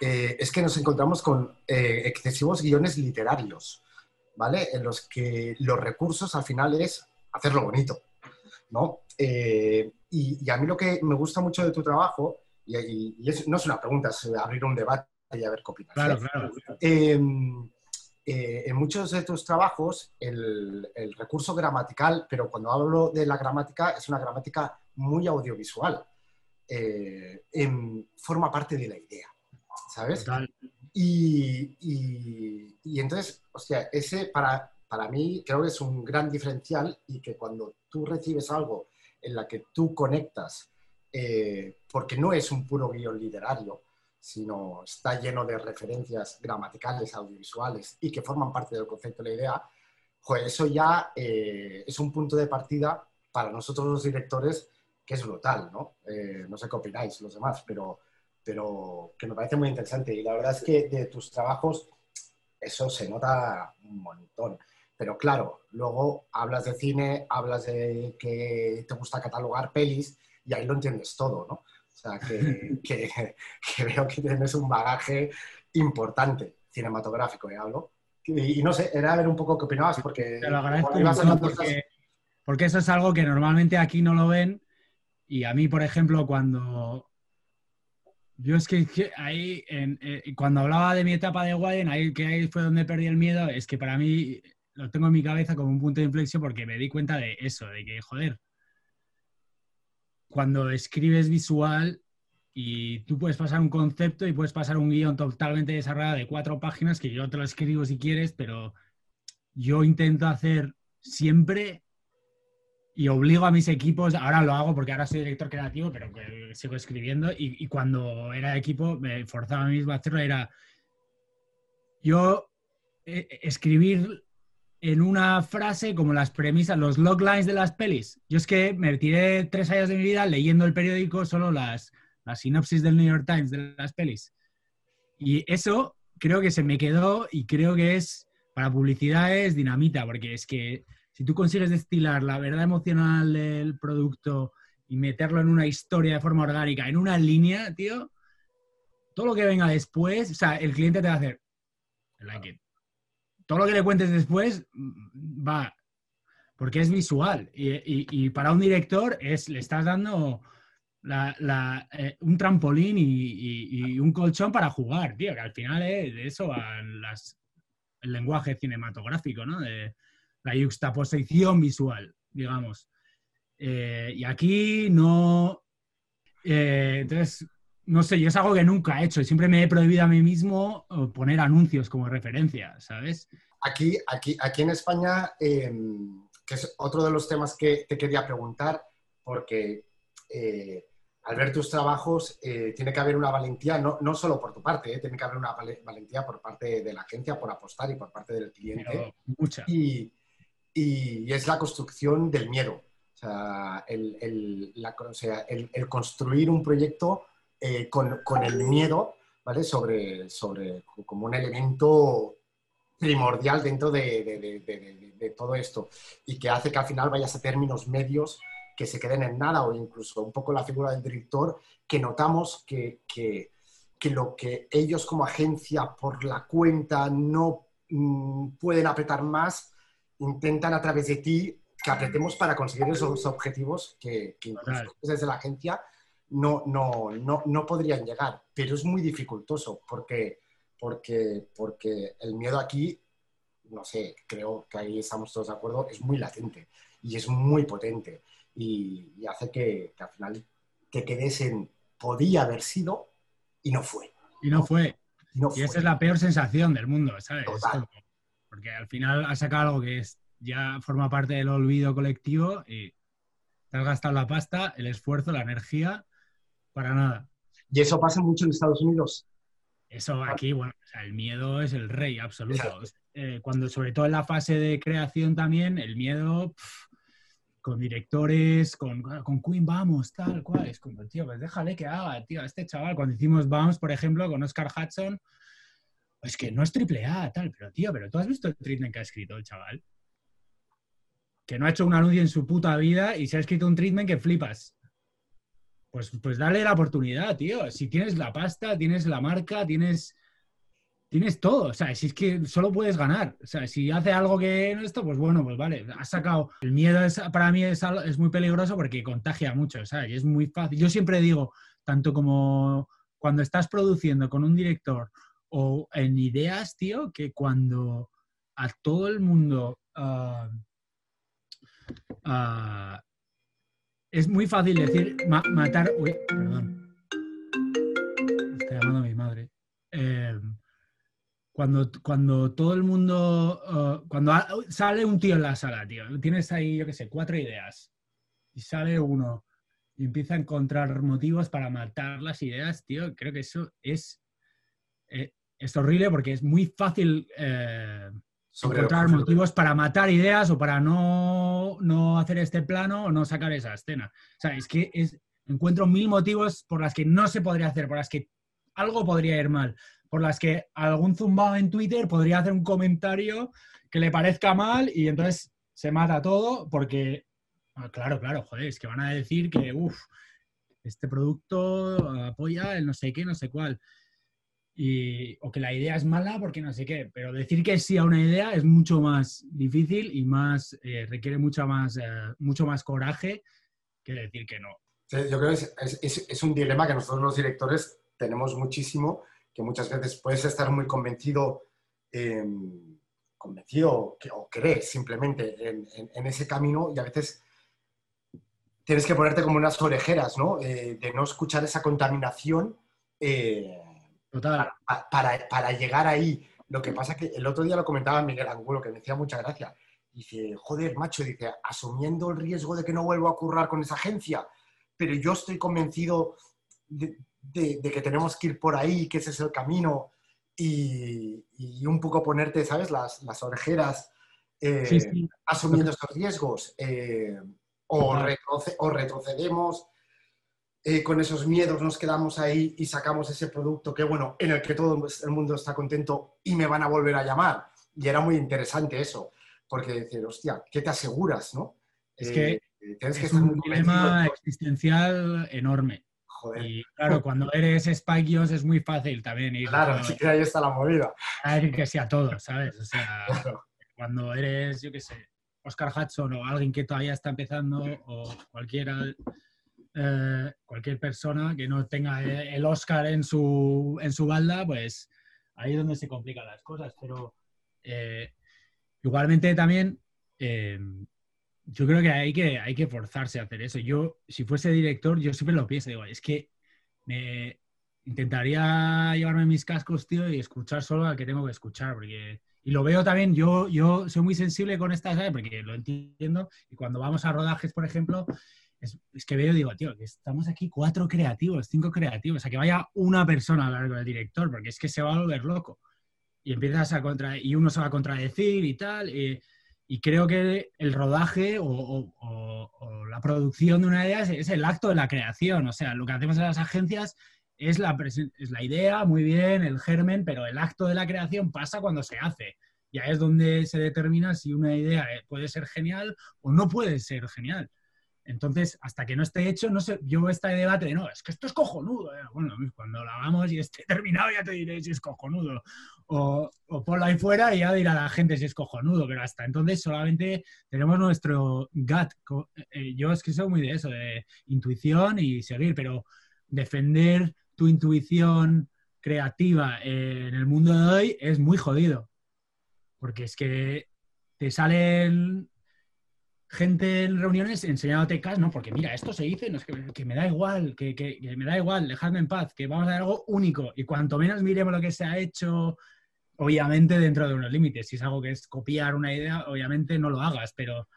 eh, es que nos encontramos con eh, excesivos guiones literarios, ¿vale? En los que los recursos al final es hacerlo bonito, ¿no? Eh, y, y a mí lo que me gusta mucho de tu trabajo, y, y- y es- no es una pregunta, es abrir un debate y a ver qué opinas. claro, claro. Eh, eh, en muchos de tus trabajos, el, el recurso gramatical, pero cuando hablo de la gramática, es una gramática muy audiovisual. Eh, em, forma parte de la idea, ¿sabes? Y, y- y entonces, hostia, ese para, para mí creo que es un gran diferencial y que cuando tú recibes algo en la que tú conectas, eh, porque no es un puro guion literario, sino está lleno de referencias gramaticales, audiovisuales y que forman parte del concepto de la idea, joder, eso ya eh, es un punto de partida para nosotros los directores que es brutal, ¿no? Eh, no sé qué opináis los demás, pero, pero que me parece muy interesante. Y la verdad es que de tus trabajos eso se nota un montón. Pero claro, luego hablas de cine, hablas de que te gusta catalogar pelis y ahí lo entiendes todo, ¿no? O sea, que, que- que veo que tienes un bagaje importante cinematográfico, ¿eh? Hablo. Y, y no sé, era a ver un poco qué opinabas, porque Te lo agradezco mucho porque, porque eso es algo que normalmente aquí no lo ven. Y a mí, por ejemplo, cuando. Yo es que, ahí, eh, cuando hablaba de mi etapa de Widen, ahí que ahí fue donde perdí el miedo, es que para mí lo tengo en mi cabeza como un punto de inflexión porque me di cuenta de eso, de que, joder, cuando escribes visual y tú puedes pasar un concepto y puedes pasar un guion totalmente desarrollado de cuatro páginas, que yo te lo escribo si quieres, pero yo intento hacer siempre y obligo a mis equipos, ahora lo hago porque ahora soy director creativo, pero que sigo escribiendo y, y cuando era equipo me forzaba a mí mismo a hacerlo, era yo eh, escribir en una frase como las premisas, los loglines de las pelis. Yo es que me tiré tres años de mi vida leyendo el periódico solo las, las sinopsis del New York Times de las pelis. Y eso creo que se me quedó y creo que es, para publicidad es dinamita, porque es que si tú consigues destilar la verdad emocional del producto y meterlo en una historia de forma orgánica, en una línea, tío, todo lo que venga después, o sea, el cliente te va a hacer, like it. Todo lo que le cuentes después mm, va, porque es visual. Y, para un director es, le estás dando eh, un trampolín y, un colchón para jugar, tío, que al final de eso el lenguaje cinematográfico, ¿no? La juxtaposición visual, digamos. Eh, y aquí no... eh, entonces, no sé, yo es algo que nunca he hecho y siempre me he prohibido a mí mismo eh, poner anuncios como referencia, ¿sabes? Aquí, aquí, aquí en España, eh, que es otro de los temas que te quería preguntar, porque eh, al ver tus trabajos eh, tiene que haber una valentía, no, no solo por tu parte, tiene que haber una vale- valentía por parte de la agencia por apostar y por parte del cliente. Pero mucha. y, y es la construcción del miedo. O sea, el, el- la- o sea, el- el construir un proyecto eh, con, con el miedo, ¿vale? Sobre, sobre como un elemento primordial dentro de, de- de- de- todo esto y que hace que al final vayas a términos medios que se queden en nada o incluso un poco la figura del director que notamos que, que- que lo que ellos como agencia por la cuenta no mm, pueden apretar más, intentan a través de ti que apretemos para conseguir esos objetivos que, que incluso Total. desde la agencia no, no, no, no podrían llegar. Pero es muy dificultoso porque, porque, porque el miedo aquí, no sé, creo que ahí estamos todos de acuerdo, es muy latente y es muy potente y, y hace que, que al final te quedes en podía haber sido y no fue. Y no fue. y no Y fue. esa es la peor sensación del mundo, ¿sabes? Total. Porque al final has sacado algo que es, ya forma parte del olvido colectivo y te has gastado la pasta, el esfuerzo, la energía, para nada. Y eso pasa mucho en Estados Unidos. Eso aquí, bueno, o sea, el miedo es el rey absoluto. Eh, cuando, sobre todo en la fase de creación también, el miedo pf, con directores, con, con Queen, vamos, tal cual. Es como, tío, pues déjale que haga, tío. Este chaval, cuando hicimos Bounce, por ejemplo, con Oscar Hudson, es que no es triple A, tal, pero tío, pero tú has visto el treatment que ha escrito el chaval. Que no ha hecho un anuncio en su puta vida y se ha escrito un treatment que flipas. Pues, pues dale la oportunidad, tío. Si tienes la pasta, tienes la marca, tienes, tienes todo. O sea, si es que solo puedes ganar. O sea, si hace algo que no esto, pues bueno, pues vale. Has sacado. El miedo es, para mí es, muy peligroso porque contagia mucho, ¿sabes? Y es muy fácil. Yo siempre digo, tanto como cuando estás produciendo con un director o en ideas, tío, que cuando a todo el mundo ah, ah, es muy fácil decir ma- matar. Uy, perdón. Está llamando mi madre. Eh, cuando, cuando todo el mundo. ah, cuando sale un tío en la sala, tío. Tienes ahí, yo qué sé, cuatro ideas. Y sale uno y empieza a encontrar motivos para matar las ideas, tío. Creo que eso es. eh, es horrible porque es muy fácil. eh, encontrar motivos para matar ideas o para no, no hacer este plano o no sacar esa escena. O sea, es que es, encuentro mil motivos por las que no se podría hacer, por las que algo podría ir mal, por las que algún zumbado en Twitter podría hacer un comentario que le parezca mal y entonces se mata todo porque, ah, claro, claro, joder, es que van a decir que, uff, este producto apoya el no sé qué, no sé cuál y, o que la idea es mala porque no sé qué, pero decir que sí a una idea es mucho más difícil y más eh, requiere mucha más, eh, mucho más coraje que decir que no. Sí, Yo creo que es, es- es- un dilema que nosotros los directores tenemos muchísimo, que muchas veces puedes estar muy convencido, eh, convencido que- o creer simplemente en, en- en ese camino y a veces tienes que ponerte como unas orejeras, ¿no? Eh, de no escuchar esa contaminación eh, Total. pa- para, para llegar ahí. Lo que pasa que el otro día lo comentaba Miguel Angulo, que me decía mucha gracia. Dice, joder, macho, dice, asumiendo el riesgo de que no vuelvo a currar con esa agencia, pero yo estoy convencido de, de- de que tenemos que ir por ahí, que ese es el camino, y, y un poco ponerte, ¿sabes?, las, las orejeras, eh, Sí, sí. asumiendo estos riesgos, eh, o, Total. retroce- o retrocedemos, eh, con esos miedos nos quedamos ahí y sacamos ese producto que, bueno, en el que todo el mundo está contento y me van a volver a llamar. Y era muy interesante eso, porque decir, hostia, ¿qué te aseguras, no? Es Eh, que eh, tienes que Es estar un de- existencial enorme. Joder, Y claro, cuando eres Spike es muy fácil también ir claro, a sí que ahí está la movida. a decir que sí a todo, ¿sabes? O sea, Claro. cuando eres, yo qué sé, Oscar Hudson o alguien que todavía está empezando o cualquiera, eh, cualquier persona que no tenga el Oscar en su, en su balda, pues ahí es donde se complican las cosas. Pero eh, igualmente también eh, yo creo que hay, que hay que forzarse a hacer eso. Yo, si fuese director, yo siempre lo pienso, digo, es que me intentaría llevarme mis cascos, tío, y escuchar solo al que tengo que escuchar, porque... Y lo veo también, yo, yo soy muy sensible con estas. Porque lo entiendo, y cuando vamos a rodajes, por ejemplo, es, es que veo digo, tío, que estamos aquí cuatro creativos, cinco creativos, o sea, que vaya una persona a largo del director, porque es que se va a volver loco. Y empiezas a contra... y uno se va a contradecir y tal, y, y creo que el rodaje o, o- o- o la producción de una idea es, es el acto de la creación. O sea, lo que hacemos en las agencias es la, es la idea, muy bien, el germen, pero el acto de la creación pasa cuando se hace. Y es donde se determina si una idea eh, puede ser genial o no puede ser genial. Entonces, hasta que no esté hecho, no sé, yo este debate de no, es que esto es cojonudo. eh. Bueno, cuando lo hagamos y esté terminado ya te diré si es cojonudo. O, o ponlo ahí fuera y ya dirá la gente si es cojonudo, pero hasta entonces solamente tenemos nuestro gut. Eh, Yo es que soy muy de eso, de intuición y seguir, pero defender tu intuición creativa en el mundo de hoy es muy jodido. Porque es que te salen gente en reuniones enseñándote cas, no, porque mira, esto se dice, no, es que, me da igual, que, que- me da igual, dejadme en paz, que vamos a hacer algo único. Y cuanto menos miremos lo que se ha hecho, obviamente dentro de unos límites. Si es algo que es copiar una idea, obviamente no lo hagas, pero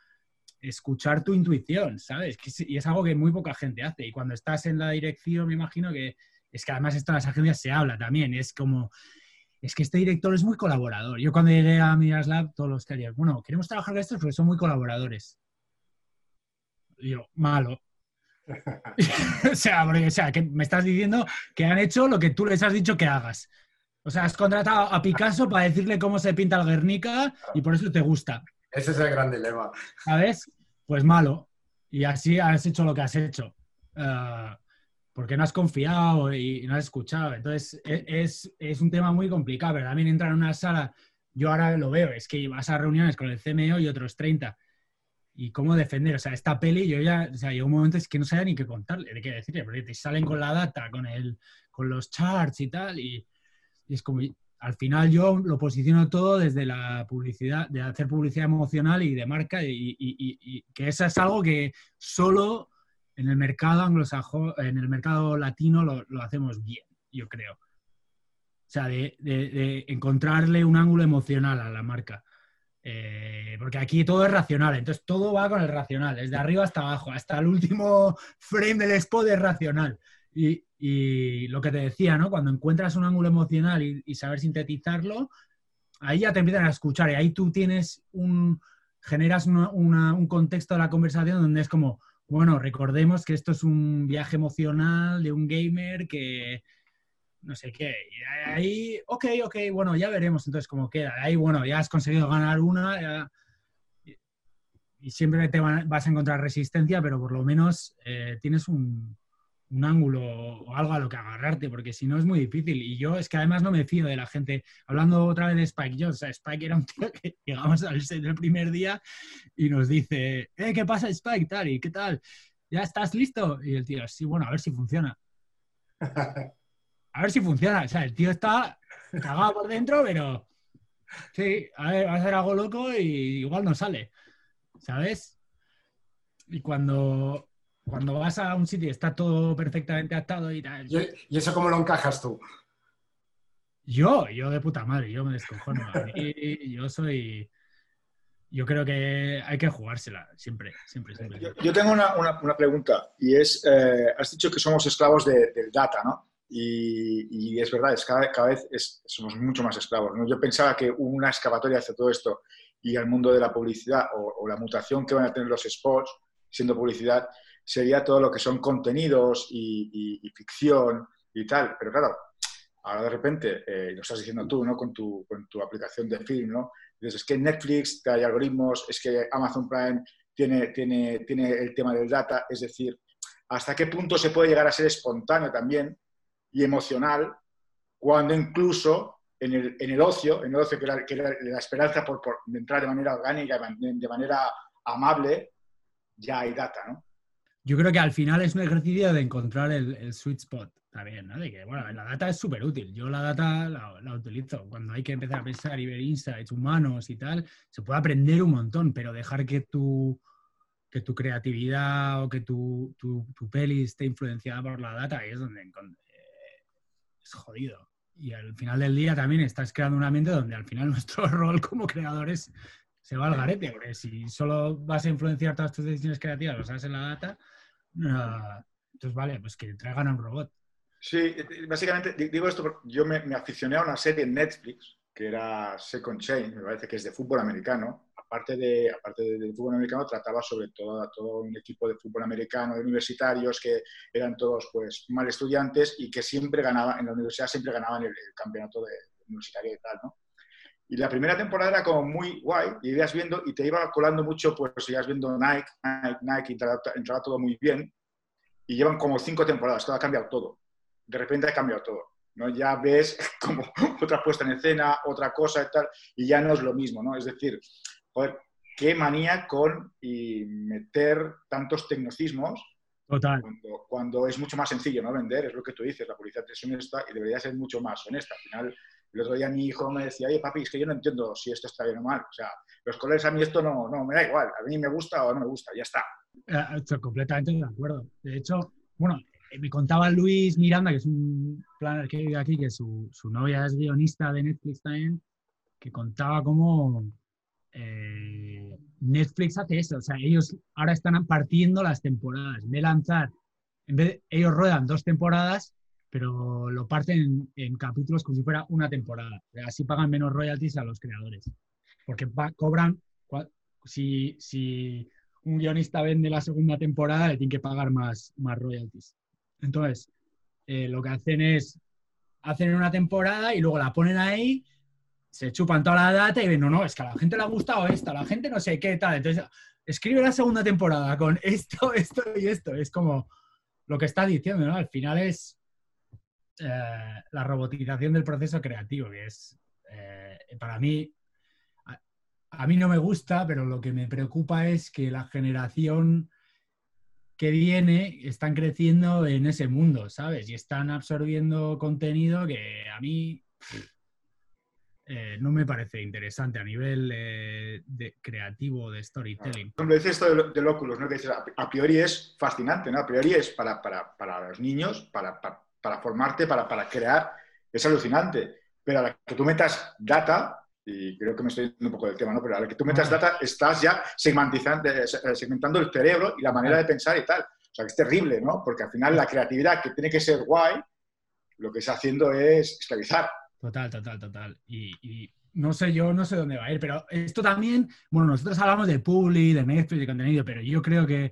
escuchar tu intuición, ¿sabes? Y es algo que muy poca gente hace. Y cuando estás en la dirección, me imagino que es que además esto en las agencias se habla también. Es como, es que este director es muy colaborador. Yo cuando llegué a Miras Lab, todos los que bueno, queremos trabajar con estos porque son muy colaboradores. Y yo, malo. o sea, porque, o sea, que me estás diciendo que han hecho lo que tú les has dicho que hagas. O sea, has contratado a Picasso para decirle cómo se pinta el Guernica y por eso te gusta. Ese es el gran dilema. ¿sabes? Pues malo. Y así has hecho lo que has hecho. Ah, porque no has confiado y no has escuchado. Entonces, e- es, es un tema muy complicado, pero también entrar en una sala, yo ahora lo veo, es que vas a reuniones con el CMO y otros 30. ¿Y cómo defender? O sea, esta peli, yo ya, o sea, llegó un momento es que no sabía ni qué contarle, de qué decirle, porque te salen con la data, con, el, con los charts y tal, y, y es como, al final yo lo posiciono todo desde la publicidad, de hacer publicidad emocional y de marca, y, y- y- que eso es algo que solo en el mercado anglosajón, en el mercado latino lo, lo hacemos bien, yo creo. O sea, de, de- de encontrarle un ángulo emocional a la marca. Eh, porque aquí todo es racional, entonces todo va con el racional, desde arriba hasta abajo, hasta el último frame del spot es racional. Y, lo que te decía, ¿no? Cuando encuentras un ángulo emocional y, saber sintetizarlo, ahí ya te empiezan a escuchar y ahí tú tienes un, generas un contexto de la conversación donde es como, bueno, recordemos que esto es un viaje emocional de un gamer que no sé qué. Y ahí, ok, ok, bueno, ya veremos entonces cómo queda. Ahí, bueno, ya has conseguido ganar una y, siempre te van- vas a encontrar resistencia, pero por lo menos eh, tienes un, un ángulo o algo a lo que agarrarte, porque si no es muy difícil. Y yo es que además no me fío de la gente. Hablando otra vez de Spike Jones, o sea, Spike era un tío que llegamos al set el primer día y nos dice, eh, ¿qué pasa Spike? Tal, ¿y qué tal? ¿Ya estás listo? Y el tío, sí, bueno, a ver si funciona. A ver si funciona. O sea, el tío está cagado por dentro, pero sí, a ver, va a hacer algo loco y igual no sale. ¿Sabes? Y cuando, cuando vas a un sitio y está todo perfectamente atado y tal. ¿Y, y eso cómo lo encajas tú? Yo, yo de puta madre, yo me descojono. A mí, yo soy. Yo creo que hay que jugársela, siempre, siempre, siempre. Yo, yo tengo una, una- una pregunta y es, eh, has dicho que somos esclavos de- del data, ¿no? Y, es verdad, es cada, vez es- somos mucho más esclavos. Yo pensaba que una excavatoria hacia todo esto y al mundo de la publicidad o, la mutación que van a tener los spots siendo publicidad sería todo lo que son contenidos y, ficción y tal. Pero claro, ahora de repente, eh, lo estás diciendo tú, ¿no? Con tu, con tu aplicación de film, ¿no? Dices, es que Netflix trae algoritmos, es que Amazon Prime tiene, tiene, tiene el tema del data, es decir, hasta qué punto se puede llegar a ser espontáneo también y emocional cuando incluso en el, en el ocio, en el ocio que era, que la esperanza por, por entrar de manera orgánica, de manera amable, ya hay data, ¿no? Yo creo que al final es un ejercicio de encontrar el, el sweet spot también, ¿no? De que, bueno, la data es súper útil. Yo la data la, la utilizo. Cuando hay que empezar a pensar y ver insights humanos y tal, se puede aprender un montón, pero dejar que tu, que tu creatividad o que tu, tu, tu peli esté influenciada por la data, ahí es donde es jodido. Y al final del día también estás creando un ambiente donde al final nuestro rol como creadores se va al garete, porque si solo vas a influenciar todas tus decisiones creativas, lo sabes en la data, entonces vale, pues que traigan a un robot. Sí, básicamente di- digo esto porque yo me, me aficioné a una serie en Netflix que era Second Chain, me parece que es de fútbol americano. Aparte de, aparte de, de fútbol americano, trataba sobre todo, todo un equipo de fútbol americano, de universitarios, que eran todos pues mal estudiantes y que siempre ganaban, en la universidad siempre ganaban el, el campeonato de, universitario y tal, ¿no? Y la primera temporada era como muy guay, y ibas viendo, y te iba colando mucho, pues ibas viendo Nike, Nike, Nike, entraba, entraba todo muy bien. Y llevan como cinco temporadas, todo ha cambiado todo. De repente ha cambiado todo. ¿no? Ya ves como otra puesta en escena, otra cosa y tal, y ya no es lo mismo, ¿no? Es decir, joder, qué manía con y meter tantos tecnicismos Total. cuando, cuando es mucho más sencillo, ¿no? Vender, es lo que tú dices, la publicidad es honesta y debería ser mucho más honesta. Al final, el otro día mi hijo me decía, oye, papi, es que yo no entiendo si esto está bien o mal. O sea, los colores a mí esto no, no, me da igual. A mí me gusta o no me gusta, ya está. Eh, Estoy completamente de acuerdo. De hecho, bueno, eh, me contaba Luis Miranda, que es un planner que vive aquí, que su, su novia es guionista de Netflix también, que contaba cómo eh, Netflix hace eso. O sea, ellos ahora están partiendo las temporadas. De lanzar, en vez de- ellos ruedan dos temporadas, pero lo parten en, en capítulos como si fuera una temporada. Así pagan menos royalties a los creadores. Porque pa- cobran, si, si un guionista vende la segunda temporada, le tienen que pagar más, más royalties. Entonces, eh, lo que hacen es, hacen una temporada y luego la ponen ahí, se chupan toda la data y ven, no, no, es que a la gente le ha gustado esta, a la gente no sé qué tal. Entonces, escribe la segunda temporada con esto, esto y esto. Es como lo que está diciendo, ¿no? Al final es eh, la robotización del proceso creativo, que es, eh, para mí, a, a mí no me gusta, pero lo que me preocupa es que la generación que viene están creciendo en ese mundo, ¿sabes? Y están absorbiendo contenido que a mí eh, no me parece interesante a nivel eh, de creativo de storytelling. Por ejemplo, dices esto del, del Oculus, ¿no? Que dices, a, a priori es fascinante, ¿no? A priori es para, para, para los niños, para, para, formarte, para, para crear, es alucinante. Pero a la que tú metas data, y creo que me estoy yendo un poco del tema, ¿no? Pero a la que tú metas data, estás ya eh, segmentando el cerebro y la manera de pensar y tal. O sea, que es terrible, ¿no? Porque al final la creatividad, que tiene que ser guay, lo que está haciendo es esclavizar. Total, total, total. Y, y no sé, yo no sé dónde va a ir, pero esto también, bueno, nosotros hablamos de Publi, de Netflix, de contenido, pero yo creo que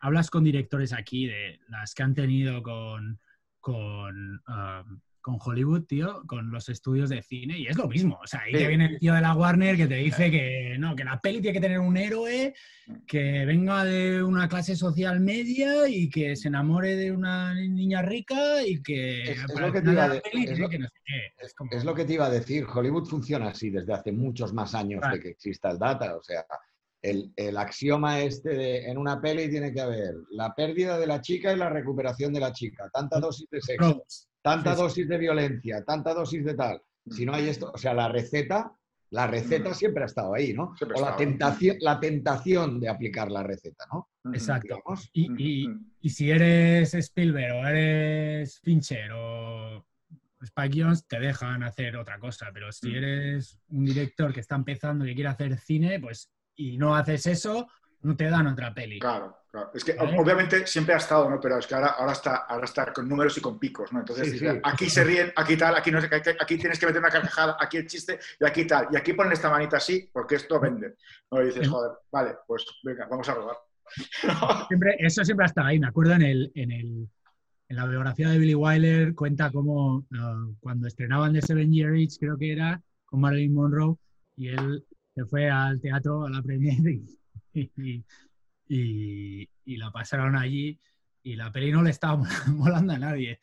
hablas con directores aquí de las que han tenido con, con, um, con Hollywood, tío, con los estudios de cine, y es lo mismo. O sea, ahí Sí. te viene el tío de la Warner que te dice que no, que la peli tiene que tener un héroe que venga de una clase social media y que se enamore de una niña rica y que Es- lo que te iba a la de- peli es tiene lo- que no sé qué. Es como- Es lo que te iba a decir. Hollywood funciona así desde hace muchos más años Claro. de que exista el data. O sea, el, el axioma este de en una peli tiene que haber la pérdida de la chica y la recuperación de la chica. Tanta dosis de sexo, Probos. Tanta Sí, sí. dosis de violencia, tanta dosis de tal. Si no hay esto, o sea, la receta, la receta Mm. siempre ha estado ahí, ¿no? Siempre o la tentación, la tentación de aplicar la receta, ¿no? Exacto. Digamos. Y, y- y si eres Spielberg o eres Fincher o Spike Jones, te dejan hacer otra cosa. Pero si Mm. eres un director que está empezando y que quiere hacer cine, pues y no haces eso, no te dan otra peli. Claro, claro. Es que ¿Vale? obviamente siempre ha estado, ¿no? Pero es que ahora, ahora, está, ahora está con números y con picos, ¿no? Entonces, Sí, dice, sí. aquí se ríen, aquí tal, aquí no sé qué, aquí- tienes que meter una carcajada, aquí el chiste y aquí tal. Y aquí ponen esta manita así porque esto vende. ¿no? Y dices, joder, vale, pues venga, vamos a robar. Siempre, eso siempre ha estado ahí. Me acuerdo en, el, en, el, en la biografía de Billy Wilder, cuenta cómo ah, cuando estrenaban The Seven Year Itch, creo que era, con Marilyn Monroe, y él se fue al teatro, a la premiere, y, y, y- y la pasaron allí, y la peli no le estaba molando a nadie.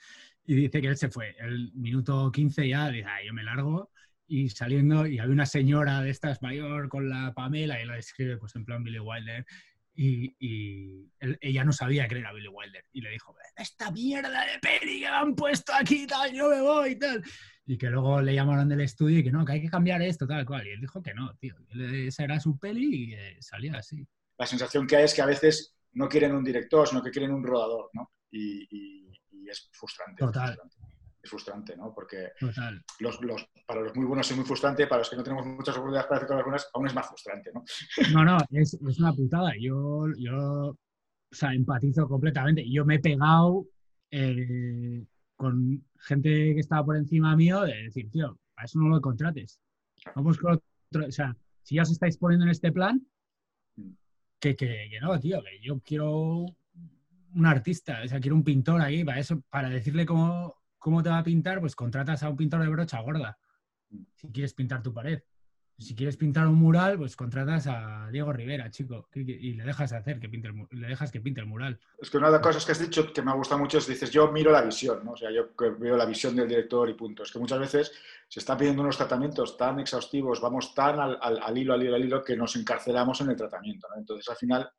Y dice que él se fue. El minuto 15 ya dice, "Ah, yo me largo. Y saliendo, y había una señora de estas mayor con la Pamela, y la describe pues en plan Billy Wilder, y, y él- ella no sabía que era Billy Wilder. Y le dijo, esta mierda de peli que me han puesto aquí, tal, yo me voy y tal. Y que luego le llamaron del estudio y que no, que hay que cambiar esto, tal cual. Y él dijo que no, tío. Él- Esa era su peli y eh, salía así. La sensación que hay es que a veces no quieren un director, sino que quieren un rodador, ¿no? Y, y- y es frustrante. Total. Es frustrante, Es frustrante, ¿no? Porque Total. los, los- para los muy buenos es muy frustrante, para los que no tenemos muchas oportunidades para hacer cosas buenas, aún es más frustrante, ¿no? No, no, es, es una putada. Yo, yo o sea, empatizo completamente. Yo me he pegado eh, con gente que estaba por encima mío de decir, tío, a eso no lo contrates. Vamos con otro. O sea, si ya os estáis poniendo en este plan, que, que, que no, tío, que yo quiero un artista, o sea, quiero un pintor ahí, para eso, para decirle cómo, cómo te va a pintar, pues contratas a un pintor de brocha gorda. Si quieres pintar tu pared. Si quieres pintar un mural, pues contratas a Diego Rivera, chico, y le dejas hacer que pinte el, le dejas que pinte el mural. Es que una de las cosas que has dicho que me ha gustado mucho es, dices, yo miro la visión, ¿no? O sea, yo veo la visión del director y punto. Es que muchas veces se están pidiendo unos tratamientos tan exhaustivos, vamos tan al, al- al hilo, al hilo, al hilo, que nos encarcelamos en el tratamiento, ¿no? Entonces, al final,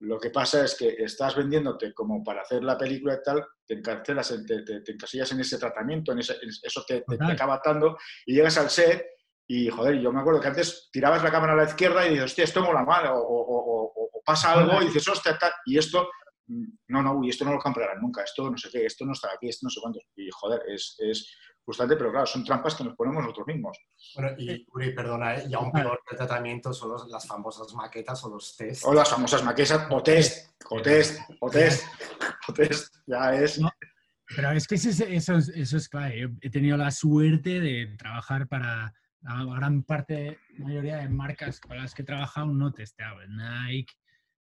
lo que pasa es que estás vendiéndote como para hacer la película y tal, te encarcelas, en- te, te- te encasillas en ese tratamiento, en ese, eso te, te- acaba atando y llegas al set y, joder, yo me acuerdo que antes tirabas la cámara a la izquierda y dices, hostia, esto mola mal, o, o- o- o- o pasa algo y dices, hostia, tal", y esto, mm, no, no, uy, esto no lo comprarán nunca, esto no sé qué, esto no está aquí, esto no sé cuánto. Y, joder, es, es frustrante, pero claro, son trampas que nos ponemos nosotros mismos. Bueno, y Uri, perdona, ¿eh? y aún peor que el tratamiento son los- las famosas maquetas o los test. O las famosas maquesas, o test, o test, o test, o test, ya es... No. Pero es que eso es, eso es, eso es clave. Yo he tenido la suerte de trabajar para la gran parte, mayoría de marcas con las que he trabajado no testeaba. Nike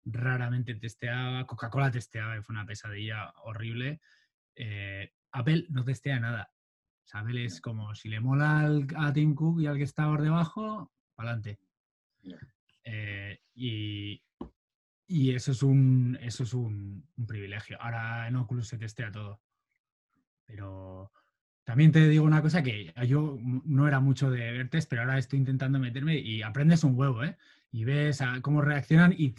raramente testeaba, Coca-Cola testeaba y fue una pesadilla horrible. Eh, Apple no testea nada. O sea, Apple es como si le mola al- a Tim Cook y al que está por debajo, para adelante. Ya. y, y eso es un, eso es un, un privilegio. Ahora en Oculus se testea todo. Pero también te digo una cosa que yo no era mucho de ver test, pero ahora estoy intentando meterme y aprendes un huevo, ¿eh? Y ves a cómo reaccionan y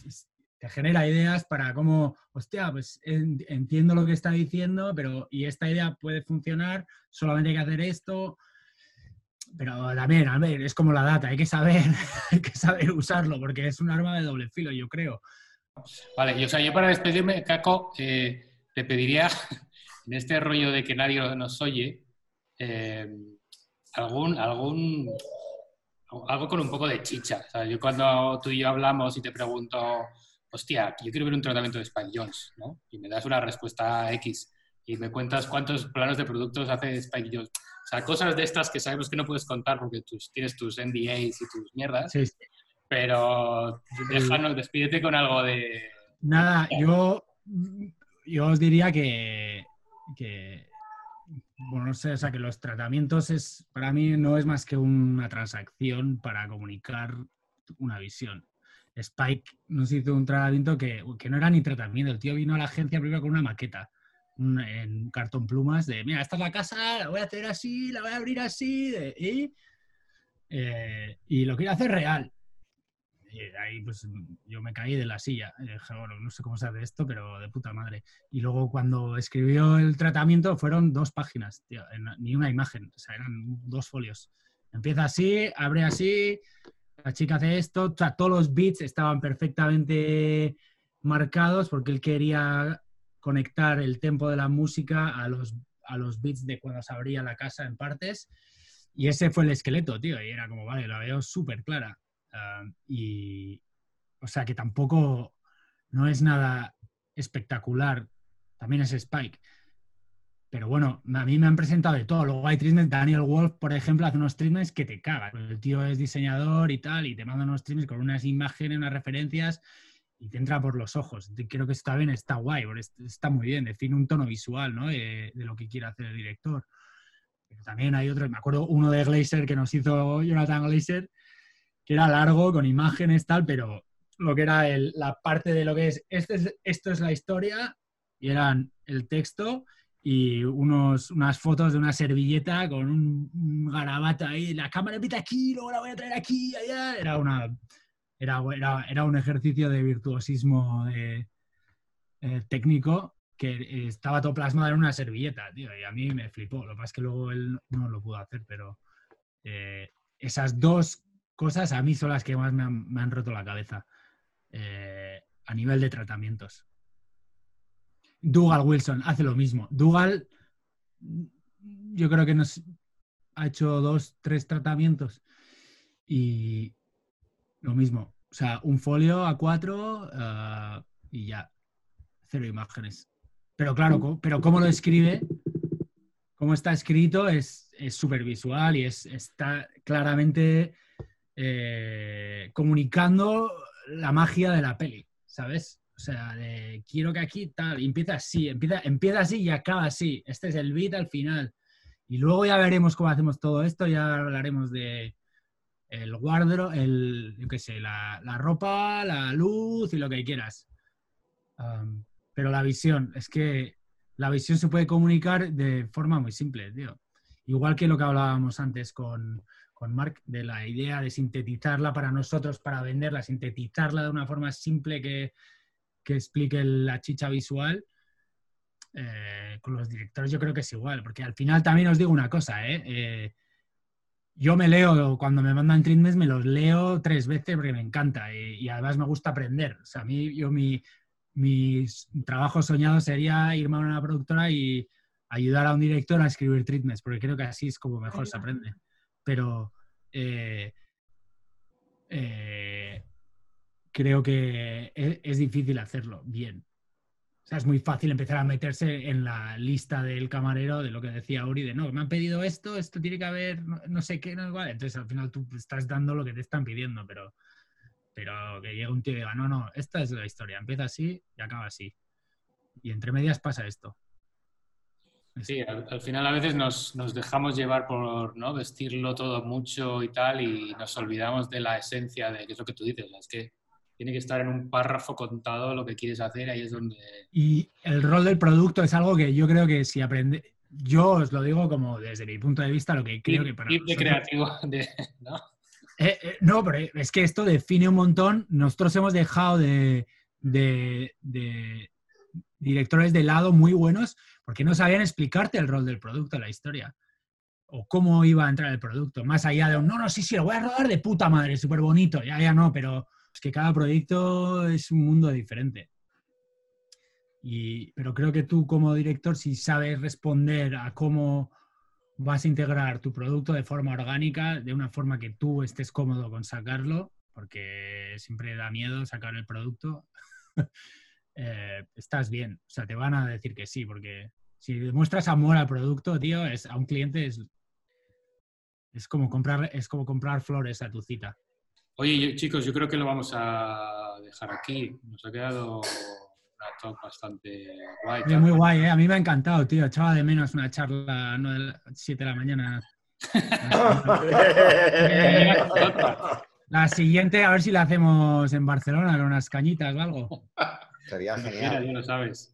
te genera ideas para cómo, hostia, pues en- entiendo lo que está diciendo, pero y esta idea puede funcionar, solamente hay que hacer esto. Pero también, a ver, es como la data, hay que saber, hay que saber usarlo, porque es un arma de doble filo, yo creo. Vale, y o sea, yo para despedirme, Caco, eh, te pediría, en este rollo de que nadie nos oye, eh, algún, algún, algo con un poco de chicha. O sea, yo cuando tú y yo hablamos y te pregunto, hostia, yo quiero ver un tratamiento de Spike Jones, ¿no? Y me das una respuesta X y me cuentas cuántos planos de productos hace Spike Jones. O sea, cosas de estas que sabemos que no puedes contar porque tus, tienes tus NDAs y tus mierdas, Sí, sí. pero déjanos, despídete con algo de... Nada, yo, yo os diría que, que, bueno, no sé, o sea, que los tratamientos es, para mí no es más que una transacción para comunicar una visión. Spike nos hizo un tratamiento que, que no era ni tratamiento, el tío vino a la agencia primero con una maqueta, un- en cartón plumas de, mira, esta es la casa, la voy a hacer así, la voy a abrir así, y, eh, y lo quiero hacer real. Y ahí pues yo me caí de la silla. Dije, bueno, no sé cómo se hace esto, pero de puta madre. Y luego cuando escribió el tratamiento fueron dos páginas, tío, en- ni una imagen, o sea, eran dos folios. Empieza así, abre así, la chica hace esto, o sea, todos los bits estaban perfectamente marcados porque él quería conectar el tempo de la música a los, a los beats de cuando se abría la casa en partes. Y ese fue el esqueleto, tío. Y era como, vale, la veo súper clara. Y, o sea, que tampoco no es nada espectacular. También es Spike. Pero bueno, a mí me han presentado de todo. Luego hay treatments, Daniel Wolf, por ejemplo, hace unos treatments que te cagan. El tío es diseñador y tal, y te manda unos treatments con unas imágenes, unas referencias, y te entra por los ojos. Creo que está bien, está guay, está muy bien, define un tono visual, ¿no? De, de lo que quiere hacer el director. Pero también hay otros, me acuerdo uno de Glazer que nos hizo Jonathan Glazer, era largo, con imágenes, tal, pero lo que era la parte de lo que es, este es, esto es la historia, y eran el texto y unos, unas fotos de una servilleta con un, garabato ahí, la cámara empieza aquí, luego la voy a traer aquí, allá, era una... Era, era, era un ejercicio de virtuosismo eh, técnico que estaba todo plasmado en una servilleta, tío, y a mí me flipó. Lo que pasa es que luego él no lo pudo hacer, pero eh, esas dos cosas a mí son las que más me han, roto la cabeza eh, a nivel de tratamientos. Dougal Wilson hace lo mismo. Dougal, yo creo que nos ha hecho dos, tres tratamientos y lo mismo. O sea, un folio a cuatro ah, y ya. Cero imágenes. Pero claro, co- pero cómo lo escribe, cómo está escrito es súper visual y es, está claramente eh, comunicando la magia de la peli, ¿sabes? O sea, de quiero que aquí tal, empieza así, empieza, empieza así y acaba así. Este es el beat al final. Y luego ya veremos cómo hacemos todo esto, ya hablaremos de el guardro, el, yo qué sé, la, ropa, la luz y lo que quieras. Pero la visión, es que la visión se puede comunicar de forma muy simple, tío. Igual que lo que hablábamos antes con, con Mark, de la idea de sintetizarla para nosotros, para venderla, sintetizarla de una forma simple que, que explique la chicha visual. eh, con los directores yo creo que es igual, porque al final también os digo una cosa, ¿eh? Eh, yo me leo, cuando me mandan treatments, me los leo tres veces porque me encanta y, y además me gusta aprender. O sea, a mí, yo mi, mi trabajo soñado sería irme a una productora y ayudar a un director a escribir treatments, porque creo que así es como mejor se aprende. Pero eh, eh, creo que es, es difícil hacerlo bien. O sea, es muy fácil empezar a meterse en la lista del camarero de lo que decía Uri, de no, me han pedido esto, esto tiene que haber, no, no sé qué, no igual. Entonces al final tú estás dando lo que te están pidiendo, pero, pero que llegue un tío y diga, no, no, esta es la historia, empieza así y acaba así. Y entre medias pasa esto. Sí, al, al final a veces nos, nos dejamos llevar por ¿no? vestirlo todo mucho y tal y nos olvidamos de la esencia de que es lo que tú dices, es que tiene que estar en un párrafo contado lo que quieres hacer, ahí es donde... Y el rol del producto es algo que yo creo que si aprende, yo os lo digo como desde mi punto de vista, lo que creo que para de nosotros- creativo, de, ¿no? Eh, eh, no, pero es que esto define un montón. Nosotros hemos dejado de, de- de directores de lado muy buenos porque no sabían explicarte el rol del producto, la historia. O cómo iba a entrar el producto. Más allá de un, no, no, sí, sí, lo voy a rodar de puta madre, súper bonito. Ya, ya no, pero es que cada proyecto es un mundo diferente. Y, pero creo que tú como director, si sabes responder a cómo vas a integrar tu producto de forma orgánica, de una forma que tú estés cómodo con sacarlo, porque siempre da miedo sacar el producto, eh, estás bien. O sea, te van a decir que sí, porque si demuestras amor al producto, tío, es, a un cliente es, es, como comprar, es como comprar flores a tu cita. Oye, chicos, yo creo que lo vamos a dejar aquí. Nos ha quedado una talk bastante guay. Muy guay, ¿eh? A mí me ha encantado, tío. Echaba de menos una charla no de las 7 de la mañana. La siguiente, a ver si la hacemos en Barcelona con unas cañitas o algo. Sería Mira, genial. ya lo sabes.